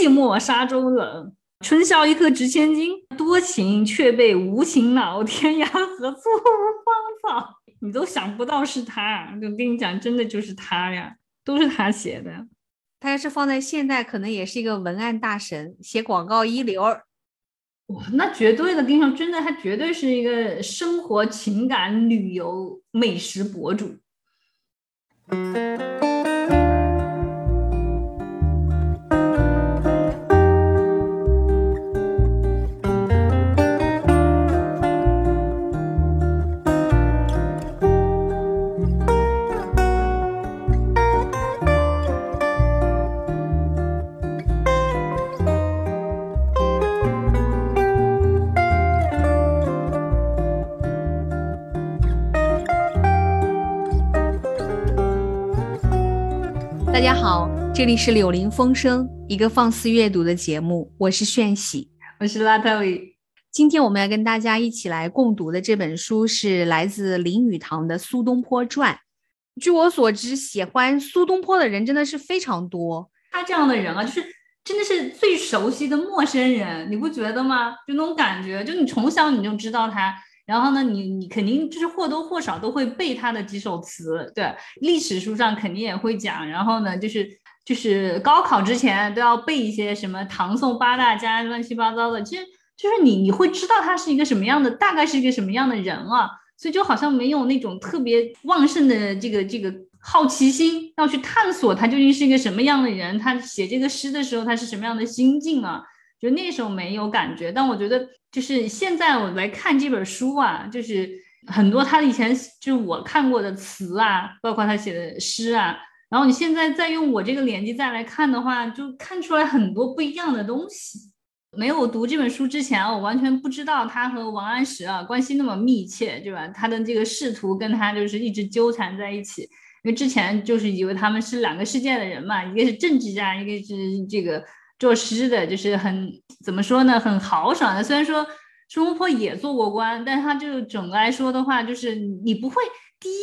寂寞沙洲冷，春宵一刻值千金。多情却被无情恼，天涯何处无芳草。你都想不到是他，我跟你讲，真的就是他呀，都是他写的。他要是放在现代，可能也是一个文案大神，写广告一流。哇，那绝对的，跟你说，真的，他绝对是一个生活、情感、旅游、美食博主。这里是柳林风声，一个放肆阅读的节目。我是炫喜，我是拉特里。今天我们要跟大家一起来共读的这本书是来自林语堂的《苏东坡传》。据我所知，喜欢苏东坡的人真的是非常多。他这样的人啊，就是真的是最熟悉的陌生人，你不觉得吗？就那种感觉，就你从小你就知道他。然后呢，你你肯定就是或多或少都会背他的几首词，对，历史书上肯定也会讲。然后呢，就是就是高考之前都要背一些什么唐宋八大家乱七八糟的。其实就是你你会知道他是一个什么样的，大概是一个什么样的人啊。所以就好像没有那种特别旺盛的这个这个好奇心，要去探索他究竟是一个什么样的人。他写这个诗的时候，他是什么样的心境啊？就那时候没有感觉，但我觉得就是现在我来看这本书啊，就是很多他以前就是我看过的词啊，包括他写的诗啊，然后你现在再用我这个年纪再来看的话，就看出来很多不一样的东西。没有读这本书之前，我完全不知道他和王安石啊关系那么密切，对吧？他的这个仕途跟他就是一直纠缠在一起，因为之前就是以为他们是两个世界的人嘛，一个是政治家，一个是这个。作诗的，就是很怎么说呢，很豪爽的。虽然说苏东坡也做过官，但他就总的来说的话，就是你不会第一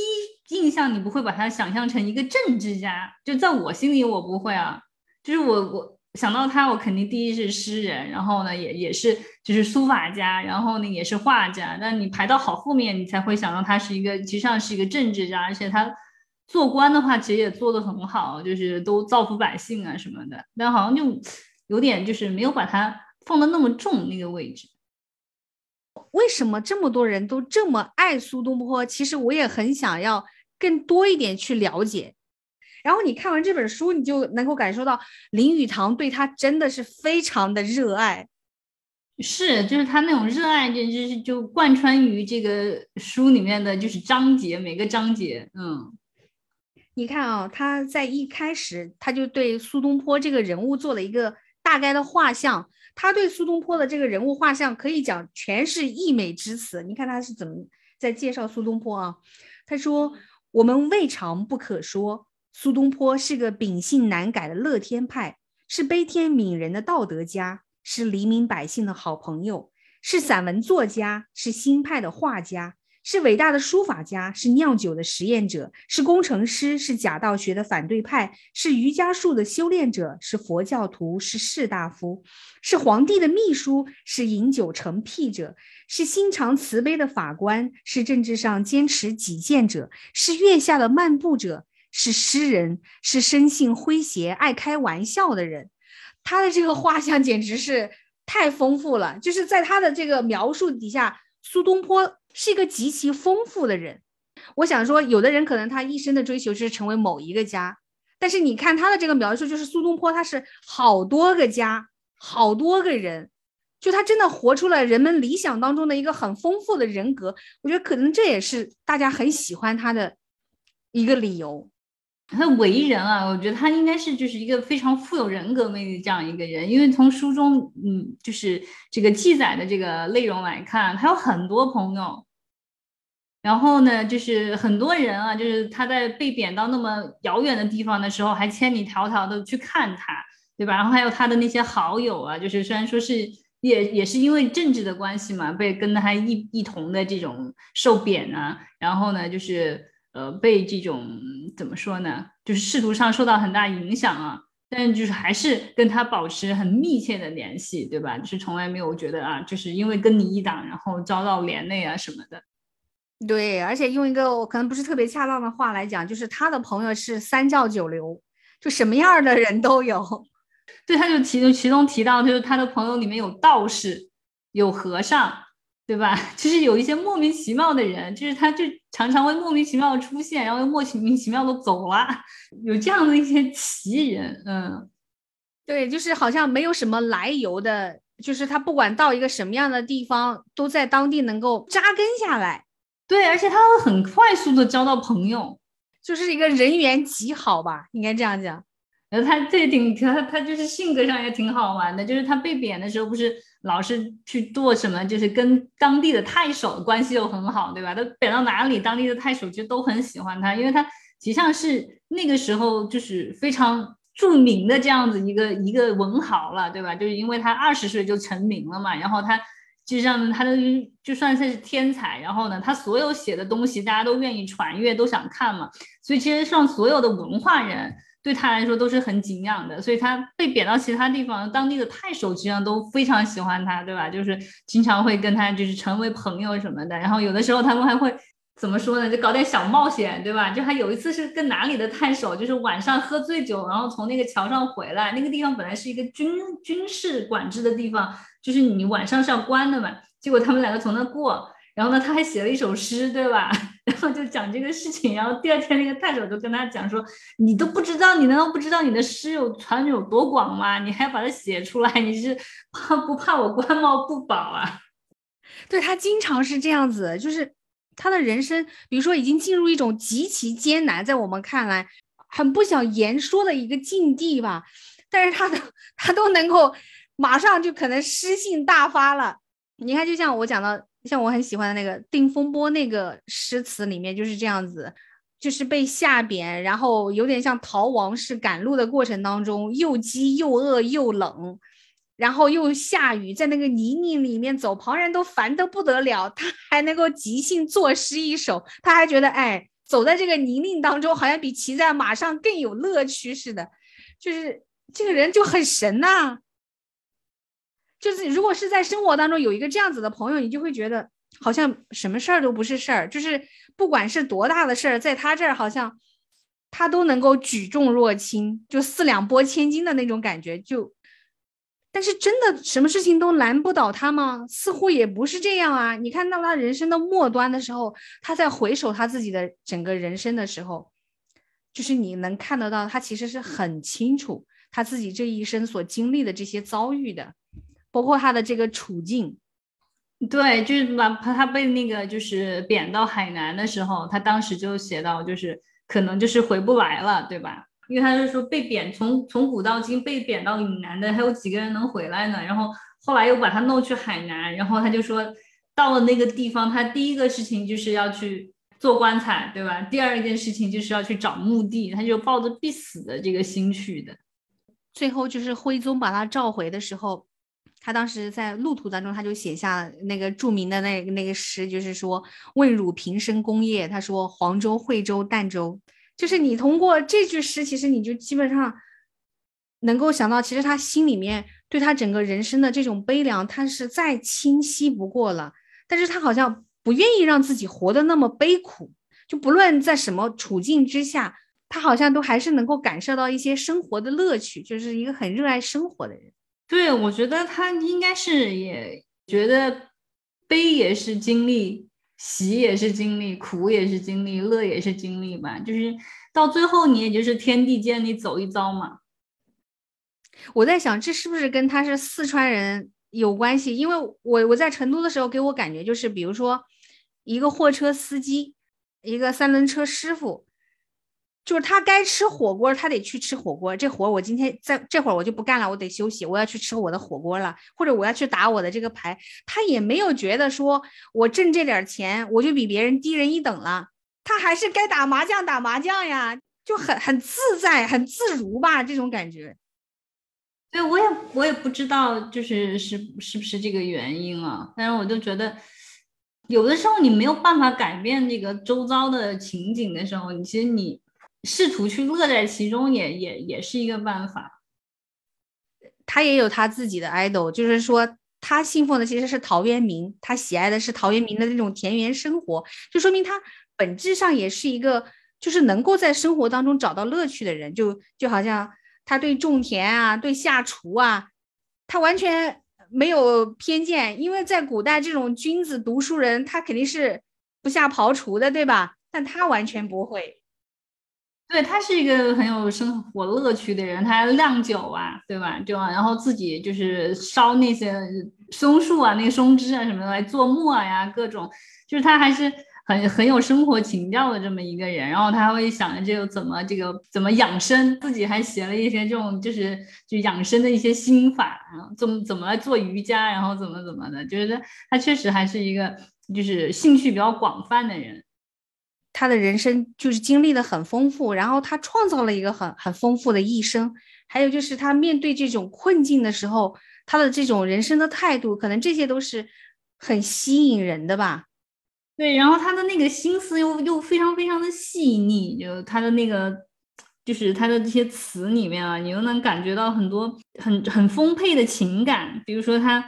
印象，你不会把他想象成一个政治家。就在我心里，我不会啊。就是我我想到他，我肯定第一是诗人，然后呢，也也是就是书法家，然后呢也是画家。但你排到好后面，你才会想到他是一个，其实上是一个政治家，而且他做官的话，其实也做得很好，就是都造福百姓啊什么的。但好像就。有点就是没有把他放的那么重那个位置。为什么这么多人都这么爱苏东坡？其实我也很想要更多一点去了解。然后你看完这本书，你就能够感受到林语堂对他真的是非常的热爱。是，就是他那种热爱，就是就贯穿于这个书里面的就是章节，每个章节，嗯。你看啊，他在一开始他就对苏东坡这个人物做了一个。大概的画像，他对苏东坡的这个人物画像可以讲全是溢美之词。你看他是怎么在介绍苏东坡啊？他说：“我们未尝不可说，苏东坡是个秉性难改的乐天派，是悲天悯人的道德家，是黎民百姓的好朋友，是散文作家，是新派的画家。”是伟大的书法家，是酿酒的实验者，是工程师，是假道学的反对派，是瑜伽术的修炼者，是佛教徒，是士大夫，是皇帝的秘书，是饮酒成癖者，是心肠慈悲的法官，是政治上坚持己见者，是月下的漫步者，是诗人，是生性诙谐、爱开玩笑的人。他的这个画像简直是太丰富了，就是在他的这个描述底下，苏东坡。是一个极其丰富的人，我想说，有的人可能他一生的追求是成为某一个家，但是你看他的这个描述，就是苏东坡他是好多个家，好多个人，就他真的活出了人们理想当中的一个很丰富的人格。我觉得可能这也是大家很喜欢他的一个理由。他为人啊，我觉得他应该是就是一个非常富有人格魅力这样一个人，因为从书中嗯，就是这个记载的这个内容来看，他有很多朋友。然后呢，就是很多人啊，就是他在被贬到那么遥远的地方的时候，还千里迢迢的去看他，对吧？然后还有他的那些好友啊，就是虽然说是也也是因为政治的关系嘛，被跟他一一同的这种受贬啊，然后呢，就是呃被这种怎么说呢，就是仕途上受到很大影响啊。但就是还是跟他保持很密切的联系，对吧？就是从来没有觉得啊，就是因为跟你一党，然后遭到连累啊什么的。对，而且用一个我可能不是特别恰当的话来讲，就是他的朋友是三教九流，就什么样的人都有。对，他就其中其中提到，就是他的朋友里面有道士，有和尚，对吧？就是有一些莫名其妙的人，就是他就常常会莫名其妙的出现，然后又莫名其妙的走了，有这样的一些奇人。嗯，对，就是好像没有什么来由的，就是他不管到一个什么样的地方，都在当地能够扎根下来。对，而且他会很快速的交到朋友，就是一个人缘极好吧，应该这样讲。然后他这挺他他就是性格上也挺好玩的，就是他被贬的时候不是老是去做什么，就是跟当地的太守关系又很好，对吧？他贬到哪里，当地的太守其实都很喜欢他，因为他实际上是那个时候就是非常著名的这样子一个一个文豪了，对吧？就是因为他二十岁就成名了嘛，然后他。就像他的就算是天才，然后呢，他所有写的东西大家都愿意传阅，都想看嘛。所以其实上所有的文化人对他来说都是很敬仰的。所以他被贬到其他地方，当地的太守实际上都非常喜欢他，对吧？就是经常会跟他就是成为朋友什么的。然后有的时候他们还会怎么说呢？就搞点小冒险，对吧？就还有一次是跟哪里的太守，就是晚上喝醉酒，然后从那个桥上回来，那个地方本来是一个军军事管制的地方。就是你晚上是要关的嘛，结果他们两个从那过，然后呢，他还写了一首诗，对吧？然后就讲这个事情，然后第二天那个太守就跟他讲说，你都不知道，你难道不知道你的诗有传有多广吗？你还把它写出来，你是怕不怕我官帽不保啊？对他经常是这样子，就是他的人生，比如说已经进入一种极其艰难，在我们看来很不想言说的一个境地吧，但是他的他都能够。马上就可能诗性大发了，你看，就像我讲的，像我很喜欢的那个《定风波》那个诗词里面就是这样子，就是被下贬，然后有点像逃亡式赶路的过程当中，又饥又饿又冷，然后又下雨，在那个泥泞里面走，旁人都烦得不得了，他还能够即兴作诗一首，他还觉得哎，走在这个泥泞当中，好像比骑在马上更有乐趣似的，就是这个人就很神呐。就是如果是在生活当中有一个这样子的朋友，你就会觉得好像什么事儿都不是事儿，就是不管是多大的事儿，在他这儿好像他都能够举重若轻，就四两拨千斤的那种感觉。就，但是真的什么事情都难不倒他吗？似乎也不是这样啊。你看到他人生的末端的时候，他在回首他自己的整个人生的时候，就是你能看得到他其实是很清楚他自己这一生所经历的这些遭遇的。包括他的这个处境，对，就是把他被那个就是贬到海南的时候，他当时就写到，就是可能就是回不来了，对吧？因为他是说被贬从从古到今被贬到岭南的，还有几个人能回来呢？然后后来又把他弄去海南，然后他就说到了那个地方，他第一个事情就是要去做棺材，对吧？第二件事情就是要去找墓地，他就抱着必死的这个心去的。最后就是徽宗把他召回的时候。他当时在路途当中，他就写下那个著名的那那个诗，就是说“问汝平生功业”。他说：“黄州、惠州、儋州。”就是你通过这句诗，其实你就基本上能够想到，其实他心里面对他整个人生的这种悲凉，他是再清晰不过了。但是他好像不愿意让自己活得那么悲苦，就不论在什么处境之下，他好像都还是能够感受到一些生活的乐趣，就是一个很热爱生活的人。对，我觉得他应该是也觉得悲也是经历，喜也是经历，苦也是经历，乐也是经历吧。就是到最后，你也就是天地间你走一遭嘛。我在想，这是不是跟他是四川人有关系？因为我我在成都的时候，给我感觉就是，比如说一个货车司机，一个三轮车师傅。就是他该吃火锅，他得去吃火锅。这活我今天在这会儿我就不干了，我得休息，我要去吃我的火锅了，或者我要去打我的这个牌。他也没有觉得说我挣这点钱我就比别人低人一等了，他还是该打麻将打麻将呀，就很很自在很自如吧，这种感觉。对，我也我也不知道，就是是是不是这个原因啊？但是我就觉得，有的时候你没有办法改变这个周遭的情景的时候，你其实你。试图去乐在其中，也也也是一个办法。他也有他自己的 idol，就是说他信奉的其实是陶渊明，他喜爱的是陶渊明的那种田园生活，就说明他本质上也是一个就是能够在生活当中找到乐趣的人，就就好像他对种田啊，对下厨啊，他完全没有偏见，因为在古代这种君子读书人，他肯定是不下庖厨的，对吧？但他完全不会。对他是一个很有生活乐趣的人，他还酿酒啊，对吧？就然后自己就是烧那些松树啊、那个松枝啊什么的来做墨呀，各种，就是他还是很很有生活情调的这么一个人。然后他会想着这个怎么这个怎么养生，自己还写了一些这种就是就养生的一些心法，怎么怎么来做瑜伽，然后怎么怎么的，就是他确实还是一个就是兴趣比较广泛的人。他的人生就是经历的很丰富，然后他创造了一个很很丰富的一生。还有就是他面对这种困境的时候，他的这种人生的态度，可能这些都是很吸引人的吧。对，然后他的那个心思又又非常非常的细腻，就他的那个就是他的这些词里面啊，你又能感觉到很多很很丰沛的情感。比如说他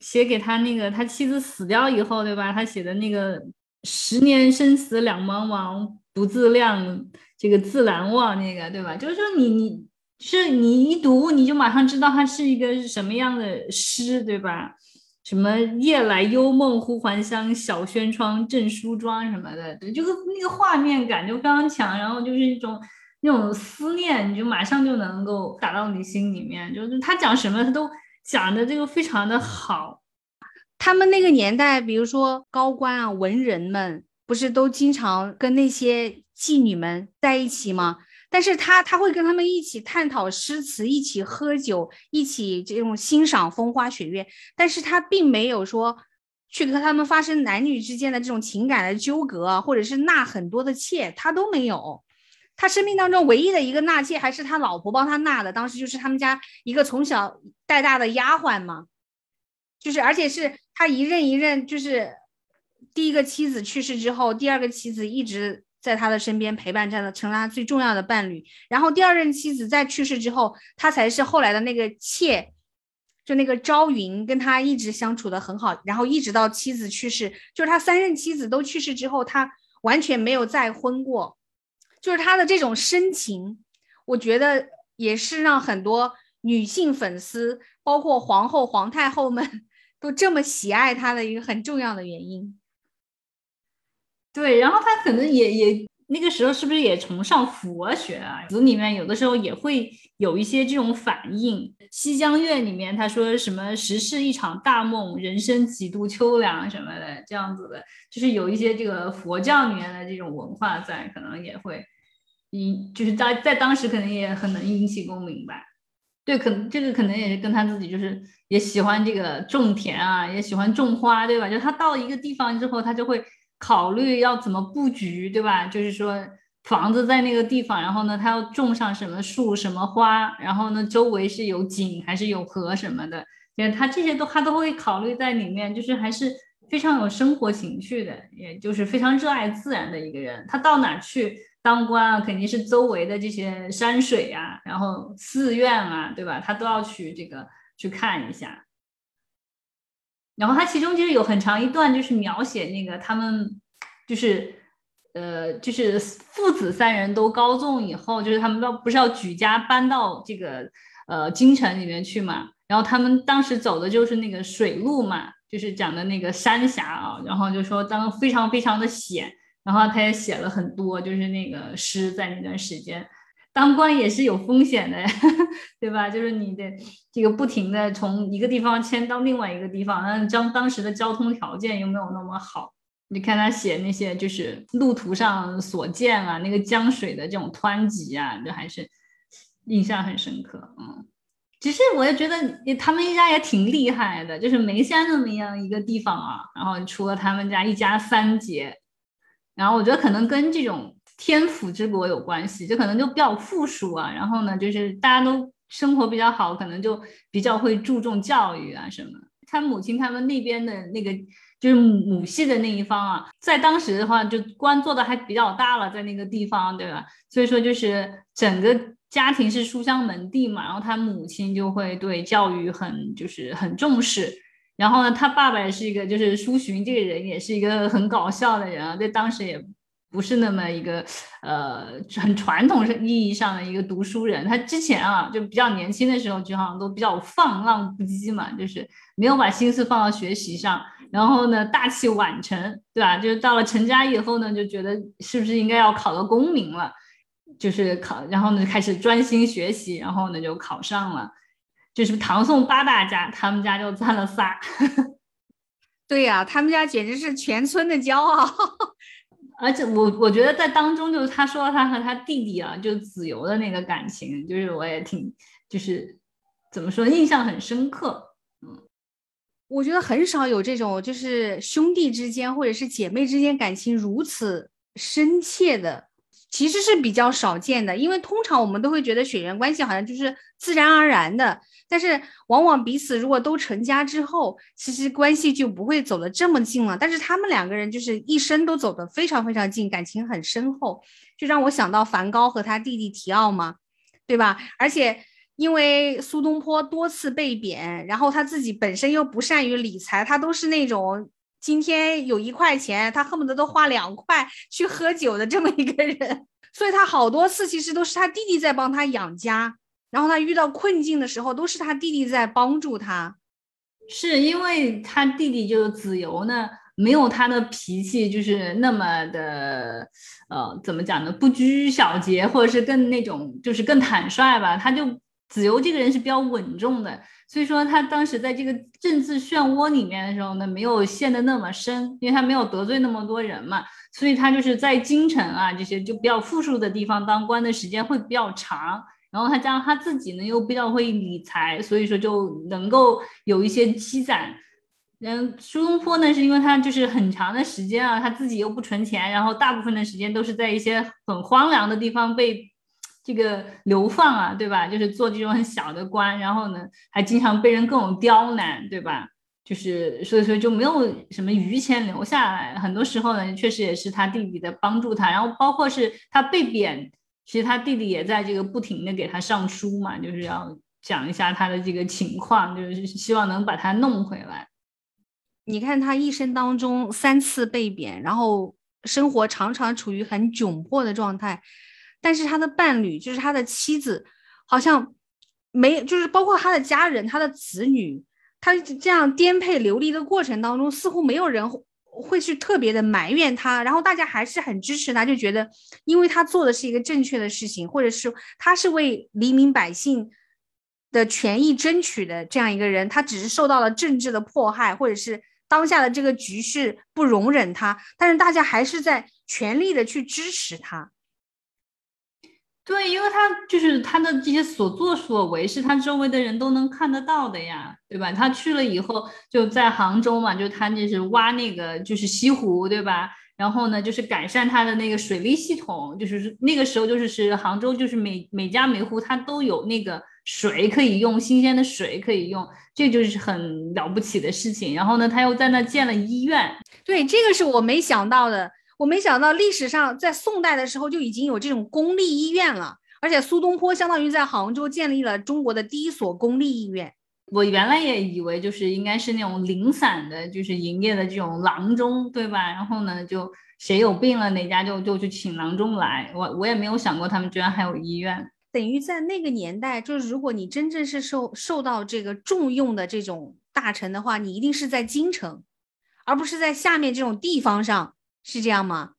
写给他那个他妻子死掉以后，对吧？他写的那个。十年生死两茫茫，不自量，这个自难忘，那个对吧？就是说你你是你一读你就马上知道它是一个什么样的诗，对吧？什么夜来幽梦忽还乡，小轩窗正梳妆什么的，对，就是那个画面感就非常强，然后就是一种那种思念，你就马上就能够打到你心里面。就是他讲什么，他都讲的这个非常的好。他们那个年代，比如说高官啊、文人们，不是都经常跟那些妓女们在一起吗？但是他他会跟他们一起探讨诗词，一起喝酒，一起这种欣赏风花雪月。但是他并没有说去和他们发生男女之间的这种情感的纠葛，或者是纳很多的妾，他都没有。他生命当中唯一的一个纳妾，还是他老婆帮他纳的，当时就是他们家一个从小带大的丫鬟嘛。就是，而且是他一任一任，就是第一个妻子去世之后，第二个妻子一直在他的身边陪伴着，成了他最重要的伴侣。然后第二任妻子在去世之后，他才是后来的那个妾，就那个朝云跟他一直相处的很好。然后一直到妻子去世，就是他三任妻子都去世之后，他完全没有再婚过。就是他的这种深情，我觉得也是让很多女性粉丝，包括皇后、皇太后们。都这么喜爱他的一个很重要的原因，对，然后他可能也也那个时候是不是也崇尚佛学啊？词里面有的时候也会有一些这种反应。《西江月》里面他说什么“时是一场大梦，人生几度秋凉”什么的，这样子的，就是有一些这个佛教里面的这种文化在，可能也会引，就是在在当时可能也很能引起共鸣吧。对，可能这个可能也是跟他自己就是也喜欢这个种田啊，也喜欢种花，对吧？就他到一个地方之后，他就会考虑要怎么布局，对吧？就是说房子在那个地方，然后呢，他要种上什么树、什么花，然后呢，周围是有井还是有河什么的，就是他这些都他都会考虑在里面，就是还是非常有生活情趣的，也就是非常热爱自然的一个人。他到哪去？当官啊，肯定是周围的这些山水啊，然后寺院啊，对吧？他都要去这个去看一下。然后他其中其实有很长一段，就是描写那个他们，就是呃，就是父子三人都高中以后，就是他们要不是要举家搬到这个呃京城里面去嘛？然后他们当时走的就是那个水路嘛，就是讲的那个山峡啊，然后就说当非常非常的险。然后他也写了很多，就是那个诗，在那段时间，当官也是有风险的，对吧？就是你的这个不停的从一个地方迁到另外一个地方，那当当时的交通条件又没有那么好。你看他写那些就是路途上所见啊，那个江水的这种湍急啊，这还是印象很深刻。嗯，其实我也觉得他们一家也挺厉害的，就是眉山那么样一个地方啊，然后除了他们家一家三姐。然后我觉得可能跟这种天府之国有关系，就可能就比较富庶啊。然后呢，就是大家都生活比较好，可能就比较会注重教育啊什么。他母亲他们那边的那个就是母系的那一方啊，在当时的话，就官做的还比较大了，在那个地方，对吧？所以说就是整个家庭是书香门第嘛，然后他母亲就会对教育很就是很重视，然后呢，他爸爸也是一个就是苏洵这个人也是一个很搞笑的人啊，在当时也不是那么一个呃很传统意义上的一个读书人，他之前啊就比较年轻的时候就好像都比较放浪不羁嘛，就是没有把心思放到学习上，然后呢大器晚成，对吧？就是到了成家以后呢，就觉得是不是应该要考个功名了。就是考，然后呢开始专心学习，然后呢就考上了。就是唐宋八大家，他们家就占了仨。对呀，他们家简直是全村的骄傲。而且我我觉得在当中，就是他说到他和他弟弟啊，就子由的那个感情，就是我也挺，就是怎么说，印象很深刻。嗯，我觉得很少有这种，就是兄弟之间或者是姐妹之间感情如此深切的。其实是比较少见的，因为通常我们都会觉得血缘关系好像就是自然而然的，但是往往彼此如果都成家之后，其实关系就不会走得这么近了。但是他们两个人就是一生都走得非常非常近，感情很深厚，就让我想到梵高和他弟弟提奥嘛，对吧？而且因为苏东坡多次被贬，然后他自己本身又不善于理财，他都是那种。今天有一块钱，他恨不得都花两块去喝酒的这么一个人，所以他好多次其实都是他弟弟在帮他养家，然后他遇到困境的时候，都是他弟弟在帮助他。是因为他弟弟就是子由呢，没有他的脾气就是那么的，呃，怎么讲呢？不拘小节，或者是更那种就是更坦率吧。他就子由这个人是比较稳重的。所以说他当时在这个政治漩涡里面的时候呢，没有陷得那么深，因为他没有得罪那么多人嘛，所以他就是在京城啊这些就比较富庶的地方当官的时间会比较长。然后他加上他自己呢又比较会理财，所以说就能够有一些积攒。嗯，苏东坡呢是因为他就是很长的时间啊，他自己又不存钱，然后大部分的时间都是在一些很荒凉的地方被。这个流放啊，对吧？就是做这种很小的官，然后呢，还经常被人各种刁难，对吧？就是所以说就没有什么余钱留下来。很多时候呢，确实也是他弟弟在帮助他，然后包括是他被贬，其实他弟弟也在这个不停的给他上书嘛，就是要讲一下他的这个情况，就是希望能把他弄回来。你看他一生当中三次被贬，然后生活常常处于很窘迫的状态。但是他的伴侣，就是他的妻子，好像没，就是包括他的家人、他的子女，他这样颠沛流离的过程当中，似乎没有人会去特别的埋怨他，然后大家还是很支持他，就觉得因为他做的是一个正确的事情，或者是他是为黎民百姓的权益争取的这样一个人，他只是受到了政治的迫害，或者是当下的这个局势不容忍他，但是大家还是在全力的去支持他。对，因为他就是他的这些所作所为是他周围的人都能看得到的呀，对吧？他去了以后就在杭州嘛，就他那是挖那个就是西湖，对吧？然后呢，就是改善他的那个水利系统，就是那个时候就是是杭州就是每每家每户他都有那个水可以用，新鲜的水可以用，这就是很了不起的事情。然后呢，他又在那建了医院，对，这个是我没想到的。我没想到历史上在宋代的时候就已经有这种公立医院了，而且苏东坡相当于在杭州建立了中国的第一所公立医院。我原来也以为就是应该是那种零散的，就是营业的这种郎中，对吧？然后呢，就谁有病了哪家就就去请郎中来。我我也没有想过他们居然还有医院。等于在那个年代，就是如果你真正是受受到这个重用的这种大臣的话，你一定是在京城，而不是在下面这种地方上。是这样吗？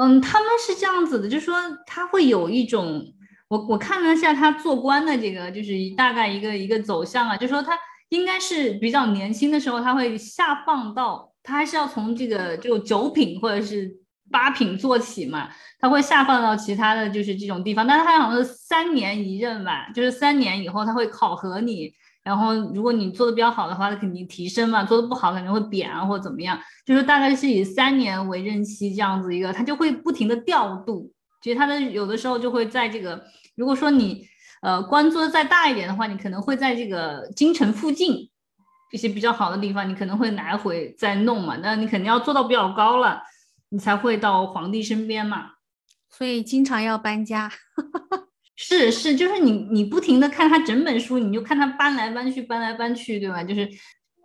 嗯，他们是这样子的，就是说他会有一种，我我看了一下他做官的这个，就是大概一个一个走向啊，就说他应该是比较年轻的时候，他会下放到，他还是要从这个就九品或者是八品做起嘛，他会下放到其他的就是这种地方，但是他好像是三年一任吧，就是三年以后他会考核你。然后，如果你做的比较好的话，那肯定提升嘛；做的不好，肯定会贬啊，或者怎么样。就是大概是以三年为任期这样子一个，他就会不停的调度。其实他的有的时候就会在这个，如果说你呃官做的再大一点的话，你可能会在这个京城附近一些比较好的地方，你可能会来回再弄嘛。那你肯定要做到比较高了，你才会到皇帝身边嘛。所以经常要搬家。是是，就是你你不停的看他整本书，你就看他搬来搬去，搬来搬去，对吧？就是，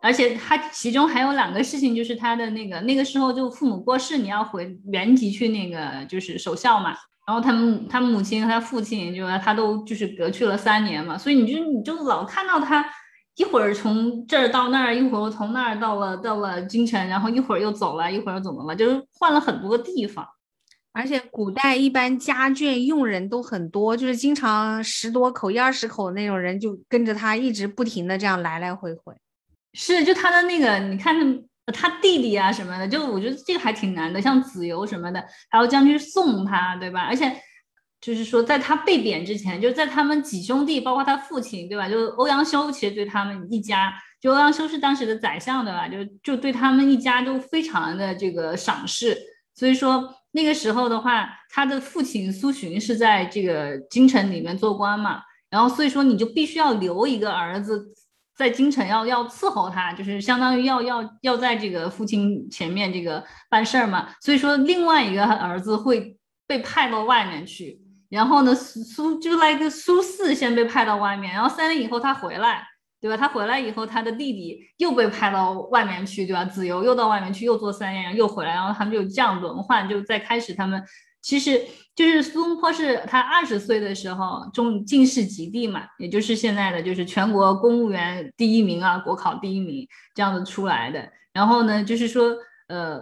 而且他其中还有两个事情，就是他的那个那个时候就父母过世，你要回原籍去那个就是守孝嘛。然后他们他母亲和他父亲就他都就是隔去了三年嘛，所以你就你就老看到他一会儿从这儿到那儿，一会儿从那儿到了到了京城，然后一会儿又走了，一会儿又怎么了，就是换了很多个地方。而且古代一般家眷佣人都很多，就是经常十多口、一二十口那种人就跟着他一直不停的这样来来回回。是，就他的那个，你看他弟弟啊什么的，就我觉得这个还挺难的，像子由什么的，还要将军送他，对吧？而且就是说，在他被贬之前，就在他们几兄弟，包括他父亲，对吧？就欧阳修其实对他们一家，就欧阳修是当时的宰相，对吧？就就对他们一家都非常的这个赏识，所以说。那个时候的话，他的父亲苏洵是在这个京城里面做官嘛，然后所以说你就必须要留一个儿子在京城，要要伺候他，就是相当于要要要在这个父亲前面这个办事儿嘛。所以说另外一个儿子会被派到外面去，然后呢苏就来个苏四先被派到外面，然后三年以后他回来。对吧？他回来以后，他的弟弟又被派到外面去，对吧？子由又到外面去，又做三年，又回来，然后他们就这样轮换，就在开始他们其实就是苏东坡是他二十岁的时候中进士及第嘛，也就是现在的就是全国公务员第一名啊，国考第一名这样子出来的。然后呢，就是说呃，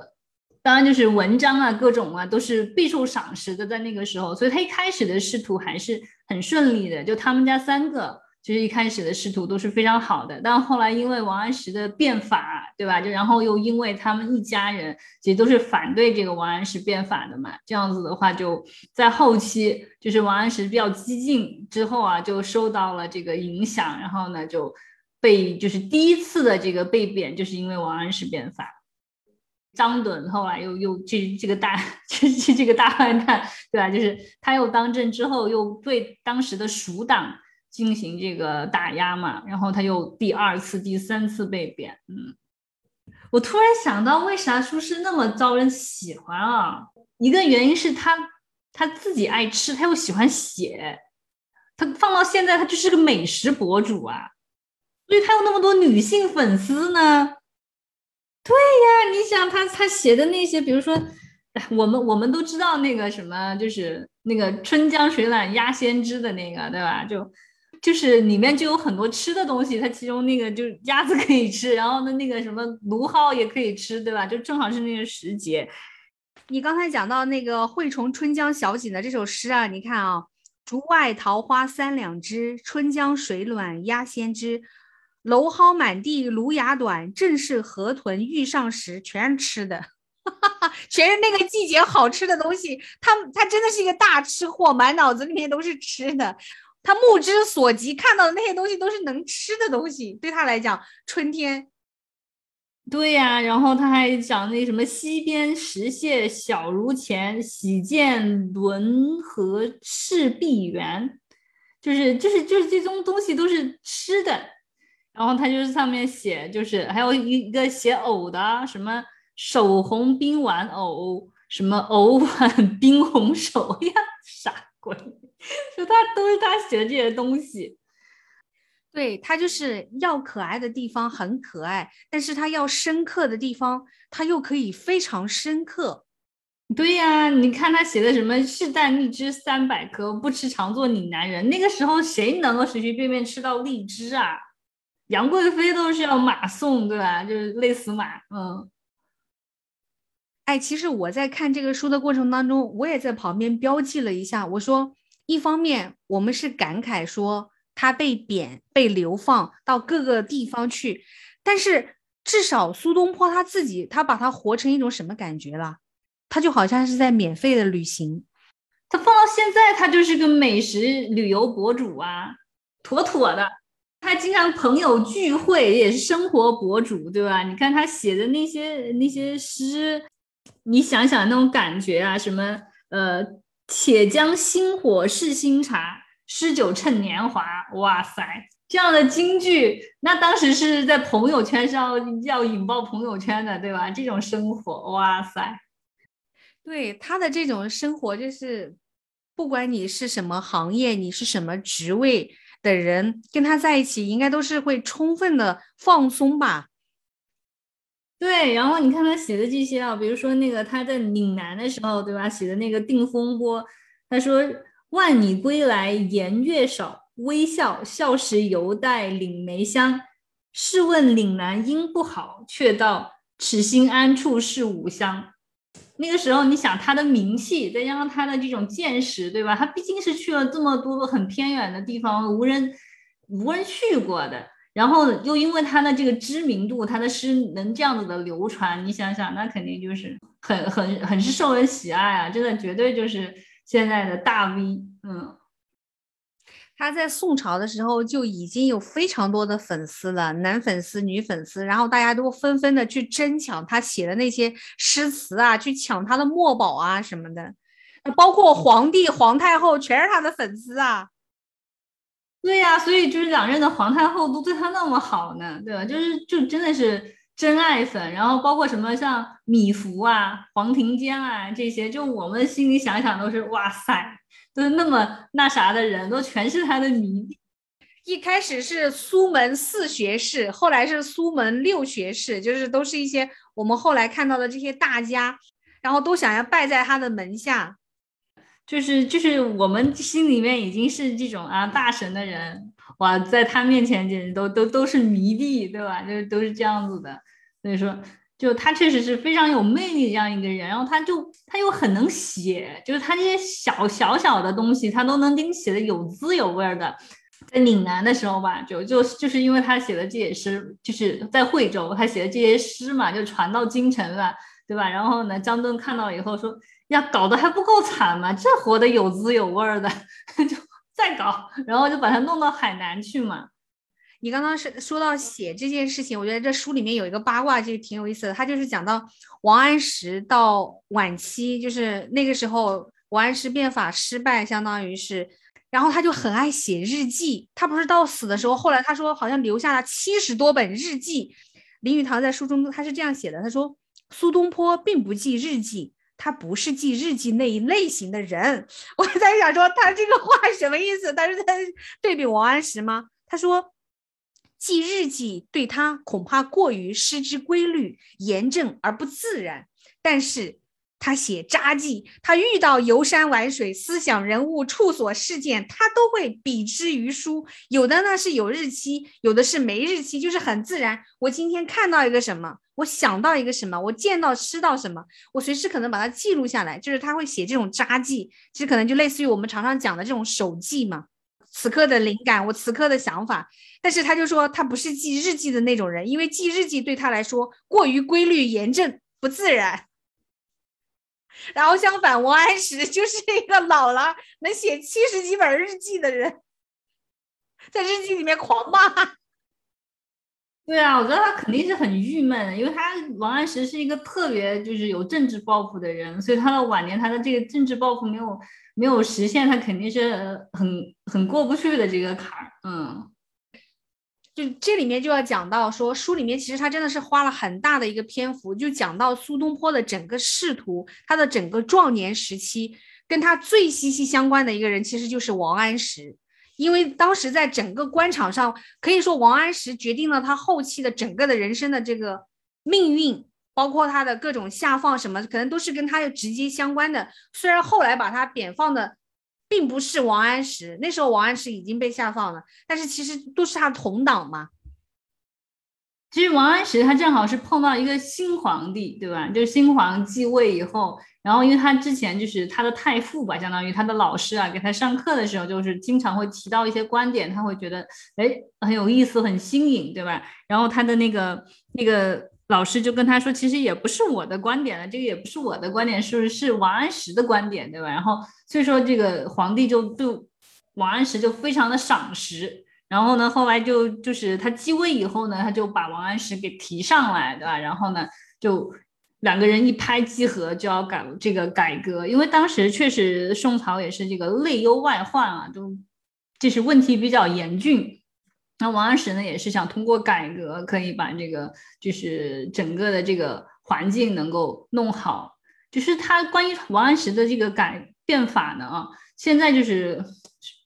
当然就是文章啊，各种啊都是备受赏识的，在那个时候，所以他一开始的仕途还是很顺利的。就他们家三个。其实一开始的仕途都是非常好的，但后来因为王安石的变法，对吧？就然后又因为他们一家人其实都是反对这个王安石变法的嘛，这样子的话，就在后期就是王安石比较激进之后啊，就受到了这个影响，然后呢就被就是第一次的这个被贬，就是因为王安石变法。张敦后来又又这这个大 这这这个大坏蛋，对吧？就是他又当政之后，又对当时的蜀党。进行这个打压嘛，然后他又第二次、第三次被贬。嗯，我突然想到，为啥苏轼那么招人喜欢啊？一个原因是他他自己爱吃，他又喜欢写，他放到现在，他就是个美食博主啊，所以他有那么多女性粉丝呢。对呀，你想他他写的那些，比如说，我们我们都知道那个什么，就是那个“春江水暖鸭先知”的那个，对吧？就。就是里面就有很多吃的东西，它其中那个就鸭子可以吃，然后呢那个什么芦蒿也可以吃，对吧？就正好是那个时节。你刚才讲到那个“惠崇春江小景”的这首诗啊，你看啊，“竹外桃花三两枝，春江水暖鸭先知。蒌蒿满地芦芽短，正是河豚欲上时。”全是吃的，全是那个季节好吃的东西。他他真的是一个大吃货，满脑子里面都是吃的。他目之所及看到的那些东西都是能吃的东西，对他来讲，春天，对呀。然后他还讲那什么溪边石蟹小如钱，喜见轮河赤壁猿，就是就是就是这种东西都是吃的。然后他就是上面写，就是还有一个写藕的，什么手红冰丸藕，什么藕碗 冰红手呀，傻鬼？就他都是他写的这些东西，对他就是要可爱的地方很可爱，但是他要深刻的地方，他又可以非常深刻。对呀，你看他写的什么“士啖荔枝三百颗，不吃常做岭南人”。那个时候谁能够随随便便吃到荔枝啊？杨贵妃都是要马送，对吧？就是累死马。嗯，哎，其实我在看这个书的过程当中，我也在旁边标记了一下，我说。一方面，我们是感慨说他被贬、被流放到各个地方去，但是至少苏东坡他自己，他把他活成一种什么感觉了？他就好像是在免费的旅行。他放到现在，他就是个美食旅游博主啊，妥妥的。他经常朋友聚会，也是生活博主，对吧？你看他写的那些那些诗，你想想那种感觉啊，什么呃。且将新火试新茶，诗酒趁年华。哇塞，这样的京剧，那当时是在朋友圈上要引爆朋友圈的，对吧？这种生活，哇塞，对他的这种生活就是不管你是什么行业，你是什么职位的人，跟他在一起应该都是会充分的放松吧。对，然后你看他写的这些啊，比如说那个他在岭南的时候，对吧？写的那个《定风波》，他说：“万里归来颜月少，微笑笑时犹带岭梅香。试问岭南应不好，却道此心安处是吾乡。”那个时候，你想他的名气，再加上他的这种见识，对吧？他毕竟是去了这么多很偏远的地方，无人无人去过的。然后又因为他的这个知名度，他的诗能这样子的流传，你想想，那肯定就是很很很是受人喜爱啊！真的，绝对就是现在的大 V。嗯，他在宋朝的时候就已经有非常多的粉丝了，男粉丝、女粉丝，然后大家都纷纷的去争抢他写的那些诗词啊，去抢他的墨宝啊什么的，包括皇帝、皇太后全是他的粉丝啊。对呀，所以就是两任的皇太后都对他那么好呢，对吧？就是就真的是真爱粉，然后包括什么像米芾啊、黄庭坚啊这些，就我们心里想想都是哇塞，都是那么那啥的人，都全是他的迷。一开始是苏门四学士，后来是苏门六学士，就是都是一些我们后来看到的这些大家，然后都想要拜在他的门下。就是就是我们心里面已经是这种啊大神的人哇，在他面前简直都都都是迷弟，对吧？就是都是这样子的。所以说，就他确实是非常有魅力这样一个人，然后他就他又很能写，就是他这些小小小的东西，他都能给你写的有滋有味的。在岭南的时候吧，就就就是因为他写的这些诗，就是在惠州他写的这些诗嘛，就传到京城了，对吧？然后呢，张敦看到以后说。呀，搞得还不够惨吗？这活得有滋有味的，就再搞，然后就把他弄到海南去嘛。你刚刚是说到写这件事情，我觉得这书里面有一个八卦，就挺有意思的。他就是讲到王安石到晚期，就是那个时候王安石变法失败，相当于是，然后他就很爱写日记。他不是到死的时候，后来他说好像留下了七十多本日记。林语堂在书中他是这样写的，他说苏东坡并不记日记。他不是记日记那一类型的人，我在想说他这个话什么意思？他是在对比王安石吗？他说记日记对他恐怕过于失之规律、严正而不自然，但是。他写札记，他遇到游山玩水、思想人物、处所事件，他都会笔之于书。有的呢是有日期，有的是没日期，就是很自然。我今天看到一个什么，我想到一个什么，我见到吃到什么，我随时可能把它记录下来。就是他会写这种札记，其实可能就类似于我们常常讲的这种手记嘛。此刻的灵感，我此刻的想法。但是他就说他不是记日记的那种人，因为记日记对他来说过于规律、严正、不自然。然后相反，王安石 就是一个老了能写七十几本日记的人，在日记里面狂骂。对啊，我觉得他肯定是很郁闷，因为他王安石是一个特别就是有政治抱负的人，所以他的晚年他的这个政治抱负没有没有实现，他肯定是很很过不去的这个坎儿。嗯。就这里面就要讲到说，书里面其实他真的是花了很大的一个篇幅，就讲到苏东坡的整个仕途，他的整个壮年时期，跟他最息息相关的一个人，其实就是王安石。因为当时在整个官场上，可以说王安石决定了他后期的整个的人生的这个命运，包括他的各种下放什么，可能都是跟他有直接相关的。虽然后来把他贬放的。并不是王安石，那时候王安石已经被下放了，但是其实都是他同党嘛。其实王安石他正好是碰到一个新皇帝，对吧？就是新皇继位以后，然后因为他之前就是他的太傅吧，相当于他的老师啊，给他上课的时候，就是经常会提到一些观点，他会觉得哎很有意思，很新颖，对吧？然后他的那个那个。老师就跟他说，其实也不是我的观点了，这个也不是我的观点，是是王安石的观点，对吧？然后所以说这个皇帝就对王安石就非常的赏识，然后呢，后来就就是他继位以后呢，他就把王安石给提上来，对吧？然后呢，就两个人一拍即合，就要改这个改革，因为当时确实宋朝也是这个内忧外患啊，都就是问题比较严峻。那王安石呢，也是想通过改革，可以把这个就是整个的这个环境能够弄好。就是他关于王安石的这个改变法呢，啊，现在就是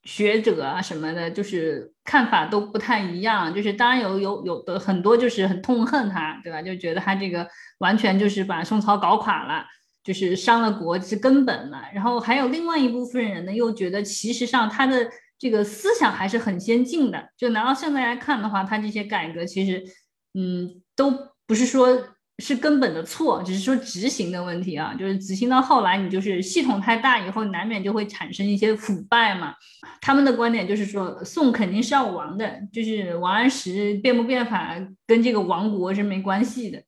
学者啊什么的，就是看法都不太一样。就是当然有有有的很多就是很痛恨他，对吧？就觉得他这个完全就是把宋朝搞垮了，就是伤了国之根本了。然后还有另外一部分人呢，又觉得其实上他的这个思想还是很先进的。就拿到现在来看的话，他这些改革其实，嗯，都不是说。是根本的错，只是说执行的问题啊，就是执行到后来，你就是系统太大以后，难免就会产生一些腐败嘛。他们的观点就是说，宋肯定是要亡的，就是王安石变不变法跟这个亡国是没关系的。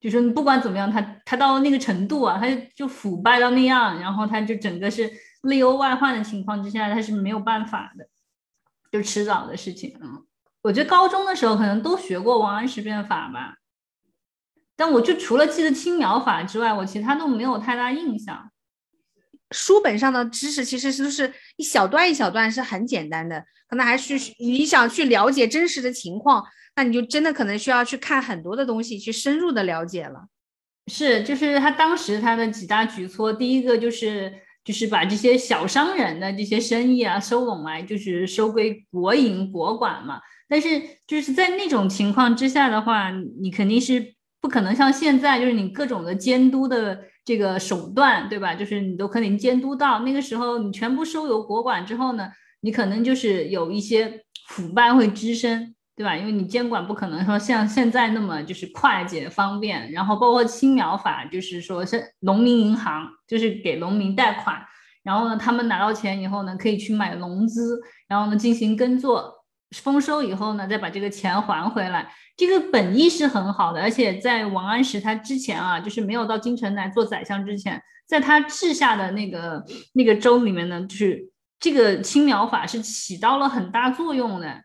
就说你不管怎么样，他他到那个程度啊，他就腐败到那样，然后他就整个是内忧外患的情况之下，他是没有办法的，就迟早的事情嗯。我觉得高中的时候可能都学过王安石变法吧。但我就除了记得青苗法之外，我其他都没有太大印象。书本上的知识其实都是一小段一小段，是很简单的。可能还是你想去了解真实的情况，那你就真的可能需要去看很多的东西，去深入的了解了。是，就是他当时他的几大举措，第一个就是就是把这些小商人的这些生意啊收拢来，就是收归国营国管嘛。但是就是在那种情况之下的话，你肯定是。不可能像现在，就是你各种的监督的这个手段，对吧？就是你都可能监督到那个时候，你全部收由国管之后呢，你可能就是有一些腐败会滋生，对吧？因为你监管不可能说像现在那么就是快捷方便。然后包括青苗法，就是说是农民银行，就是给农民贷款，然后呢，他们拿到钱以后呢，可以去买农资，然后呢进行耕作，丰收以后呢，再把这个钱还回来。这个本意是很好的，而且在王安石他之前啊，就是没有到京城来做宰相之前，在他治下的那个那个州里面呢，就是这个青苗法是起到了很大作用的，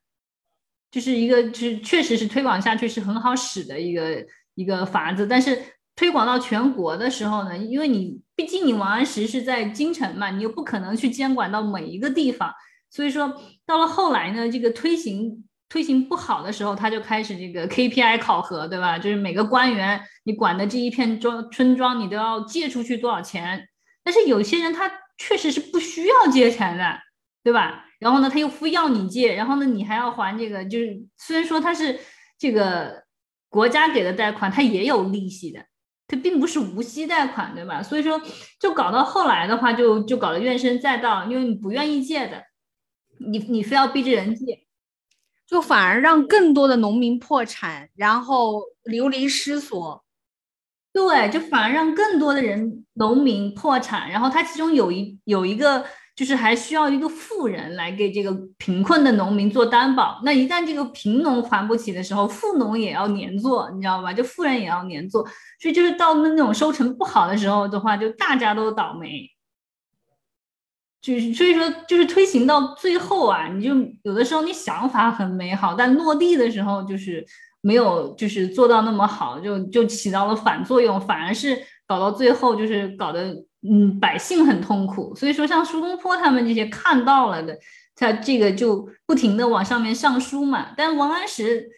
就是一个就是确实是推广下去是很好使的一个一个法子。但是推广到全国的时候呢，因为你毕竟你王安石是在京城嘛，你又不可能去监管到每一个地方，所以说到了后来呢，这个推行。推行不好的时候，他就开始这个 KPI 考核，对吧？就是每个官员你管的这一片庄村庄，你都要借出去多少钱。但是有些人他确实是不需要借钱的，对吧？然后呢，他又非要你借，然后呢，你还要还这个。就是虽然说他是这个国家给的贷款，他也有利息的，它并不是无息贷款，对吧？所以说，就搞到后来的话，就就搞得怨声载道，因为你不愿意借的，你你非要逼着人借。就反而让更多的农民破产，然后流离失所。对，就反而让更多的人农民破产，然后他其中有一有一个就是还需要一个富人来给这个贫困的农民做担保。那一旦这个贫农还不起的时候，富农也要连坐，你知道吧？就富人也要连坐，所以就是到那种收成不好的时候的话，就大家都倒霉。就是所以说，就是推行到最后啊，你就有的时候你想法很美好，但落地的时候就是没有，就是做到那么好，就就起到了反作用，反而是搞到最后就是搞得嗯百姓很痛苦。所以说，像苏东坡他们这些看到了的，他这个就不停的往上面上书嘛。但王安石，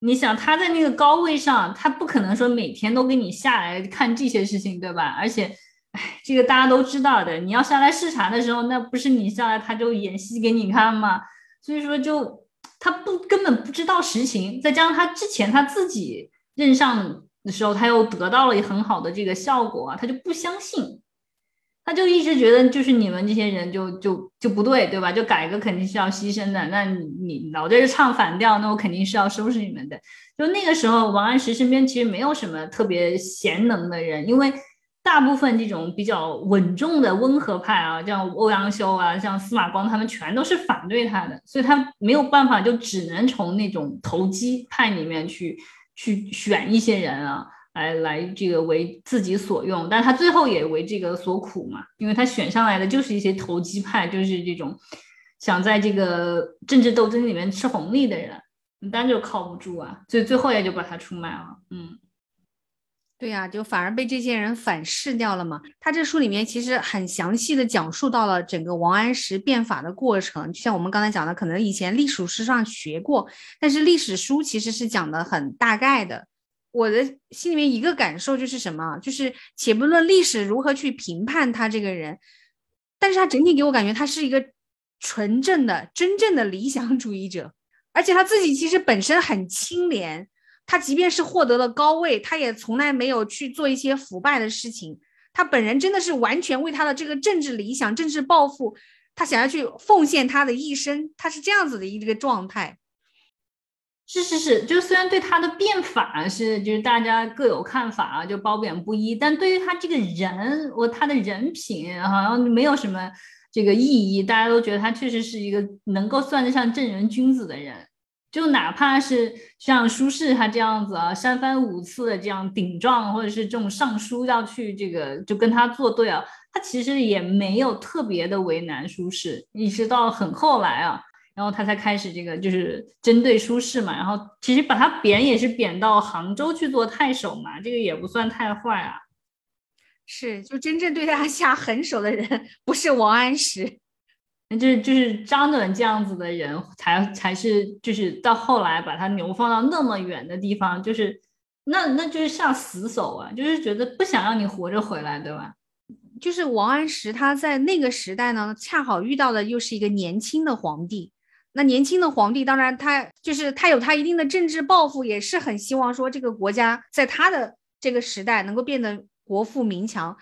你想他在那个高位上，他不可能说每天都给你下来看这些事情，对吧？而且。哎，这个大家都知道的。你要下来视察的时候，那不是你下来他就演戏给你看吗？所以说，就他不根本不知道实情。再加上他之前他自己任上的时候，他又得到了很好的这个效果啊，他就不相信，他就一直觉得就是你们这些人就就就不对，对吧？就改革肯定是要牺牲的。那你你老在这唱反调，那我肯定是要收拾你们的。就那个时候，王安石身边其实没有什么特别贤能的人，因为。大部分这种比较稳重的温和派啊，像欧阳修啊，像司马光，他们全都是反对他的，所以他没有办法，就只能从那种投机派里面去去选一些人啊，来来这个为自己所用，但他最后也为这个所苦嘛，因为他选上来的就是一些投机派，就是这种想在这个政治斗争里面吃红利的人，当然就靠不住啊，所以最后也就把他出卖了，嗯。对呀，就反而被这些人反噬掉了嘛。他这书里面其实很详细的讲述到了整个王安石变法的过程，就像我们刚才讲的，可能以前历史书上学过，但是历史书其实是讲的很大概的。我的心里面一个感受就是什么，就是且不论历史如何去评判他这个人，但是他整体给我感觉他是一个纯正的、真正的理想主义者，而且他自己其实本身很清廉，他即便是获得了高位，他也从来没有去做一些腐败的事情。他本人真的是完全为他的这个政治理想、政治抱负，他想要去奉献他的一生，他是这样子的一个状态。是是是，就虽然对他的变法是就是大家各有看法啊，就褒贬不一，但对于他这个人，我他的人品好像没有什么这个意义，大家都觉得他确实是一个能够算得上正人君子的人。就哪怕是像苏轼他这样子啊，三番五次的这样顶撞，或者是这种上书要去这个就跟他作对啊，他其实也没有特别的为难苏轼，一直到很后来啊。然后他才开始这个，就是针对舒适嘛。然后其实把他贬也是贬到杭州去做太守嘛，这个也不算太坏啊。是，就真正对他下狠手的人不是王安石，那就是就是张暖这样子的人才才是，就是到后来把他流放到那么远的地方，就是那那就是下死手啊，就是觉得不想让你活着回来，对吧？就是王安石他在那个时代呢，恰好遇到的又是一个年轻的皇帝。那年轻的皇帝，当然他就是他有他一定的政治抱负，也是很希望说这个国家在他的这个时代能够变得国富民强。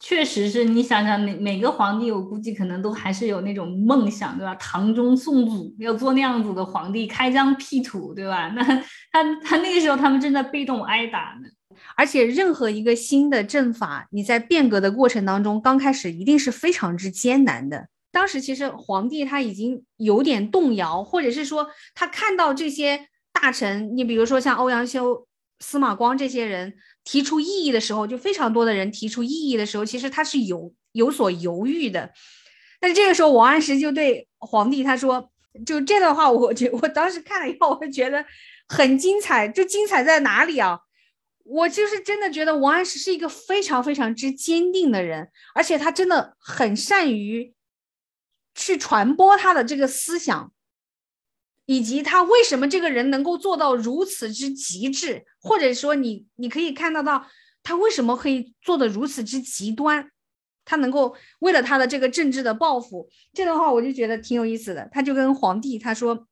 确实是你想想，每每个皇帝，我估计可能都还是有那种梦想，对吧？唐宗宋祖要做那样子的皇帝，开疆辟土，对吧？那他他那个时候他们正在被动挨打呢。而且任何一个新的政法，你在变革的过程当中，刚开始一定是非常之艰难的。当时其实皇帝他已经有点动摇，或者是说他看到这些大臣，你比如说像欧阳修、司马光这些人提出异议的时候，就非常多的人提出异议的时候，其实他是有有所犹豫的。但这个时候，王安石就对皇帝他说：“就这段话，我觉我当时看了以后，我觉得很精彩。就精彩在哪里啊？我就是真的觉得王安石是一个非常非常之坚定的人，而且他真的很善于。”去传播他的这个思想，以及他为什么这个人能够做到如此之极致，或者说你你可以看得到他为什么可以做的如此之极端，他能够为了他的这个政治的抱负，这段话我就觉得挺有意思的。他就跟皇帝他说：“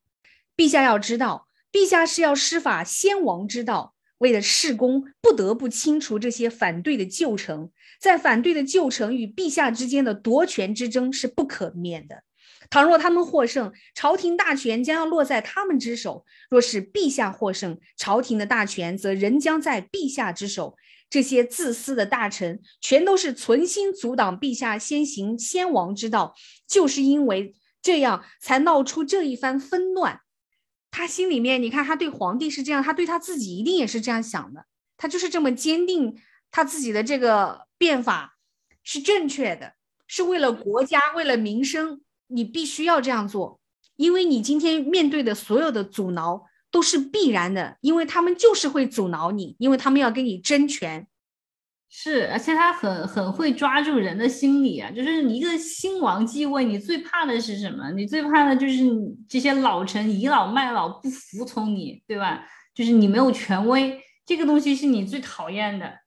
陛下要知道，陛下是要施法先王之道。”为了事功，不得不清除这些反对的旧臣，在反对的旧臣与陛下之间的夺权之争是不可免的。倘若他们获胜，朝廷大权将要落在他们之手；若是陛下获胜，朝廷的大权则仍将在陛下之手。这些自私的大臣，全都是存心阻挡陛下先行先王之道，就是因为这样，才闹出这一番纷乱。他心里面，你看，他对皇帝是这样，他对他自己一定也是这样想的。他就是这么坚定，他自己的这个变法是正确的，是为了国家，为了民生，你必须要这样做，因为你今天面对的所有的阻挠都是必然的，因为他们就是会阻挠你，因为他们要跟你争权。是，而且他很很会抓住人的心理啊，就是你一个新王继位，你最怕的是什么？你最怕的就是这些老臣倚老卖老，不服从你，对吧？就是你没有权威，这个东西是你最讨厌的。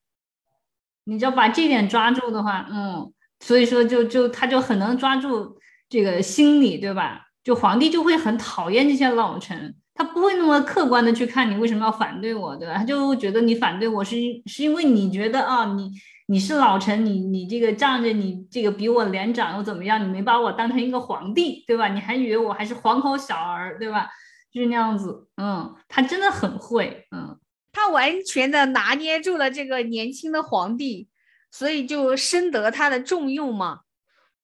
你只要把这点抓住的话，嗯，所以说就就他就很能抓住这个心理，对吧？就皇帝就会很讨厌这些老臣。他不会那么客观的去看你为什么要反对我，对吧？他就觉得你反对我是是因为你觉得啊，你你是老臣，你你这个仗着你这个比我年长又怎么样？你没把我当成一个皇帝，对吧？你还以为我还是皇口小儿，对吧？就是那样子，嗯，他真的很会，嗯，他完全的拿捏住了这个年轻的皇帝，所以就深得他的重用嘛。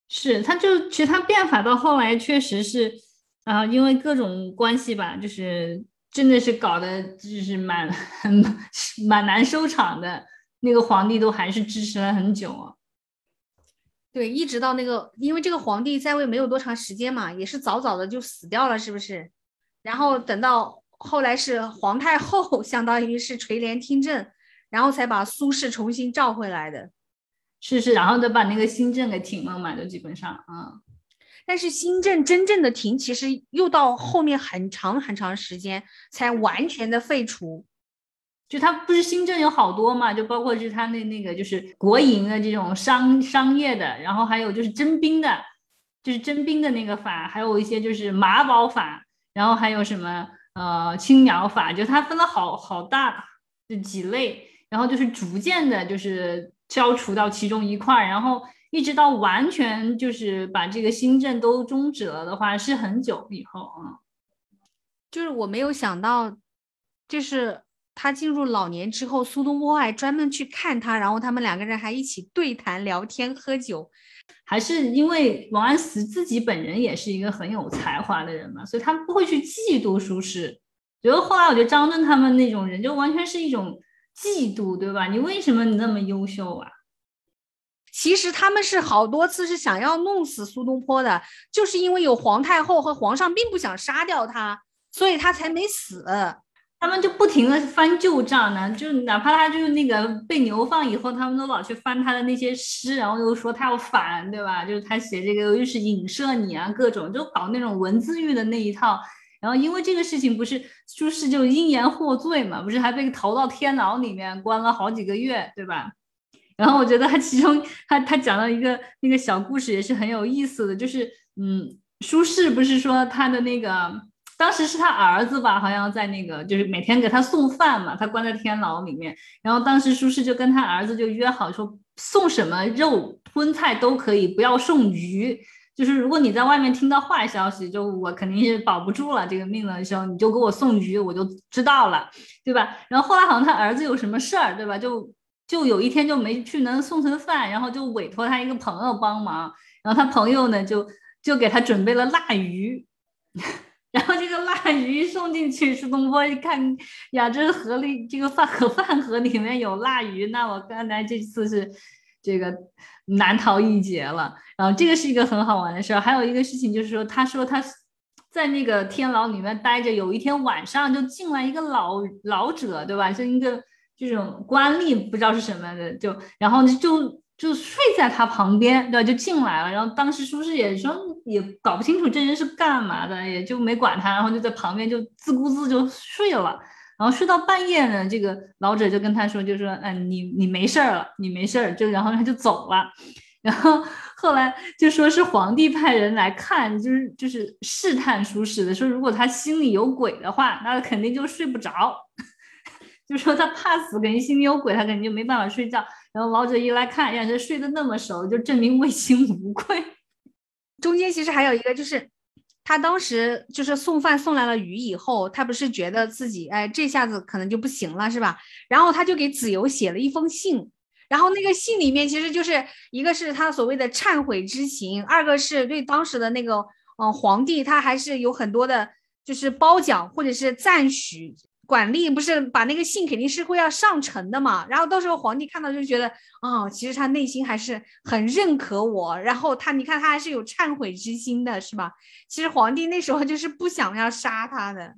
是，他就其实他变法到后来确实是。啊，因为各种关系吧，就是真的是搞得就是蛮很 蛮难收场的。那个皇帝都还是支持了很久啊。对，一直到那个，因为这个皇帝在位没有多长时间嘛，也是早早的就死掉了，是不是？然后等到后来是皇太后，相当于是垂帘听政，然后才把苏轼重新召回来的。是是，然后再把那个新政给停了嘛，就基本上啊。但是新政真正的停，其实又到后面很长很长时间才完全的废除。就他不是新政有好多嘛，就包括是他那那个就是国营的这种商商业的，然后还有就是征兵的，就是征兵的那个法，还有一些就是马保法，然后还有什么呃青苗法，就它分了好好大的几类，然后就是逐渐的就是消除到其中一块，然后一直到完全就是把这个新政都终止了的话，是很久以后啊。就是我没有想到，就是。他进入老年之后，苏东坡还专门去看他，然后他们两个人还一起对谈、聊天、喝酒。还是因为王安石自己本人也是一个很有才华的人嘛，所以他不会去嫉妒苏轼。觉得后来我觉得张震他们那种人就完全是一种嫉妒，对吧？你为什么你那么优秀啊？其实他们是好多次是想要弄死苏东坡的，就是因为有皇太后和皇上并不想杀掉他，所以他才没死。他们就不停的翻旧账呢，就哪怕他就是那个被流放以后，他们都老去翻他的那些诗，然后又说他要反，对吧？就是他写这个又是影射你啊，各种就搞那种文字狱的那一套。然后因为这个事情，不是苏轼就因言获罪嘛，不是还被投到天牢里面关了好几个月，对吧？然后我觉得他其中他他讲到一个那个小故事也是很有意思的，就是嗯，苏轼不是说他的那个。当时是他儿子吧，好像在那个，就是每天给他送饭嘛，他关在天牢里面。然后当时苏轼就跟他儿子就约好说，送什么肉荤菜都可以，不要送鱼。就是如果你在外面听到坏消息，就我肯定是保不住了这个命的时候，你就给我送鱼，我就知道了，对吧？然后后来好像他儿子有什么事儿，对吧？就就有一天就没去能送成饭，然后就委托他一个朋友帮忙，然后他朋友呢就就给他准备了腊鱼。然后这个腊鱼送进去，苏东坡一看呀，这个盒里这个饭盒 饭盒里面有腊鱼，那我刚才这次是这个难逃一劫了。然后这个是一个很好玩的事儿。还有一个事情就是说，他说他在那个天牢里面待着，有一天晚上就进来一个老老者，对吧？就一个这种官吏，不知道是什么的，就然后就。就睡在他旁边，对吧？就进来了，然后当时舒适也说也搞不清楚这人是干嘛的，也就没管他，然后就在旁边就自顾自就睡了，然后睡到半夜呢，这个老者就跟他说，就说，嗯，你你没事儿了，你没事儿，就然后他就走了，然后后来就说是皇帝派人来看，就是就是试探舒适的，说如果他心里有鬼的话，那肯定就睡不着，就说他怕死，肯定心里有鬼，他肯定就没办法睡觉。然后老者一来看，呀，这睡得那么熟，就证明 问心无愧。中间其实还有一个，就是他当时就是送饭送来了鱼以后，他不是觉得自己哎这下子可能就不行了，是吧？然后他就给子由写了一封信，然后那个信里面其实就是一个是他所谓的忏悔之情，二个是对当时的那个嗯皇帝，他还是有很多的，就是褒奖或者是赞许。管吏不是把那个信肯定是会要上呈的嘛，然后到时候皇帝看到就觉得，哦，其实他内心还是很认可我，然后他你看他还是有忏悔之心的，是吧？其实皇帝那时候就是不想要杀他的，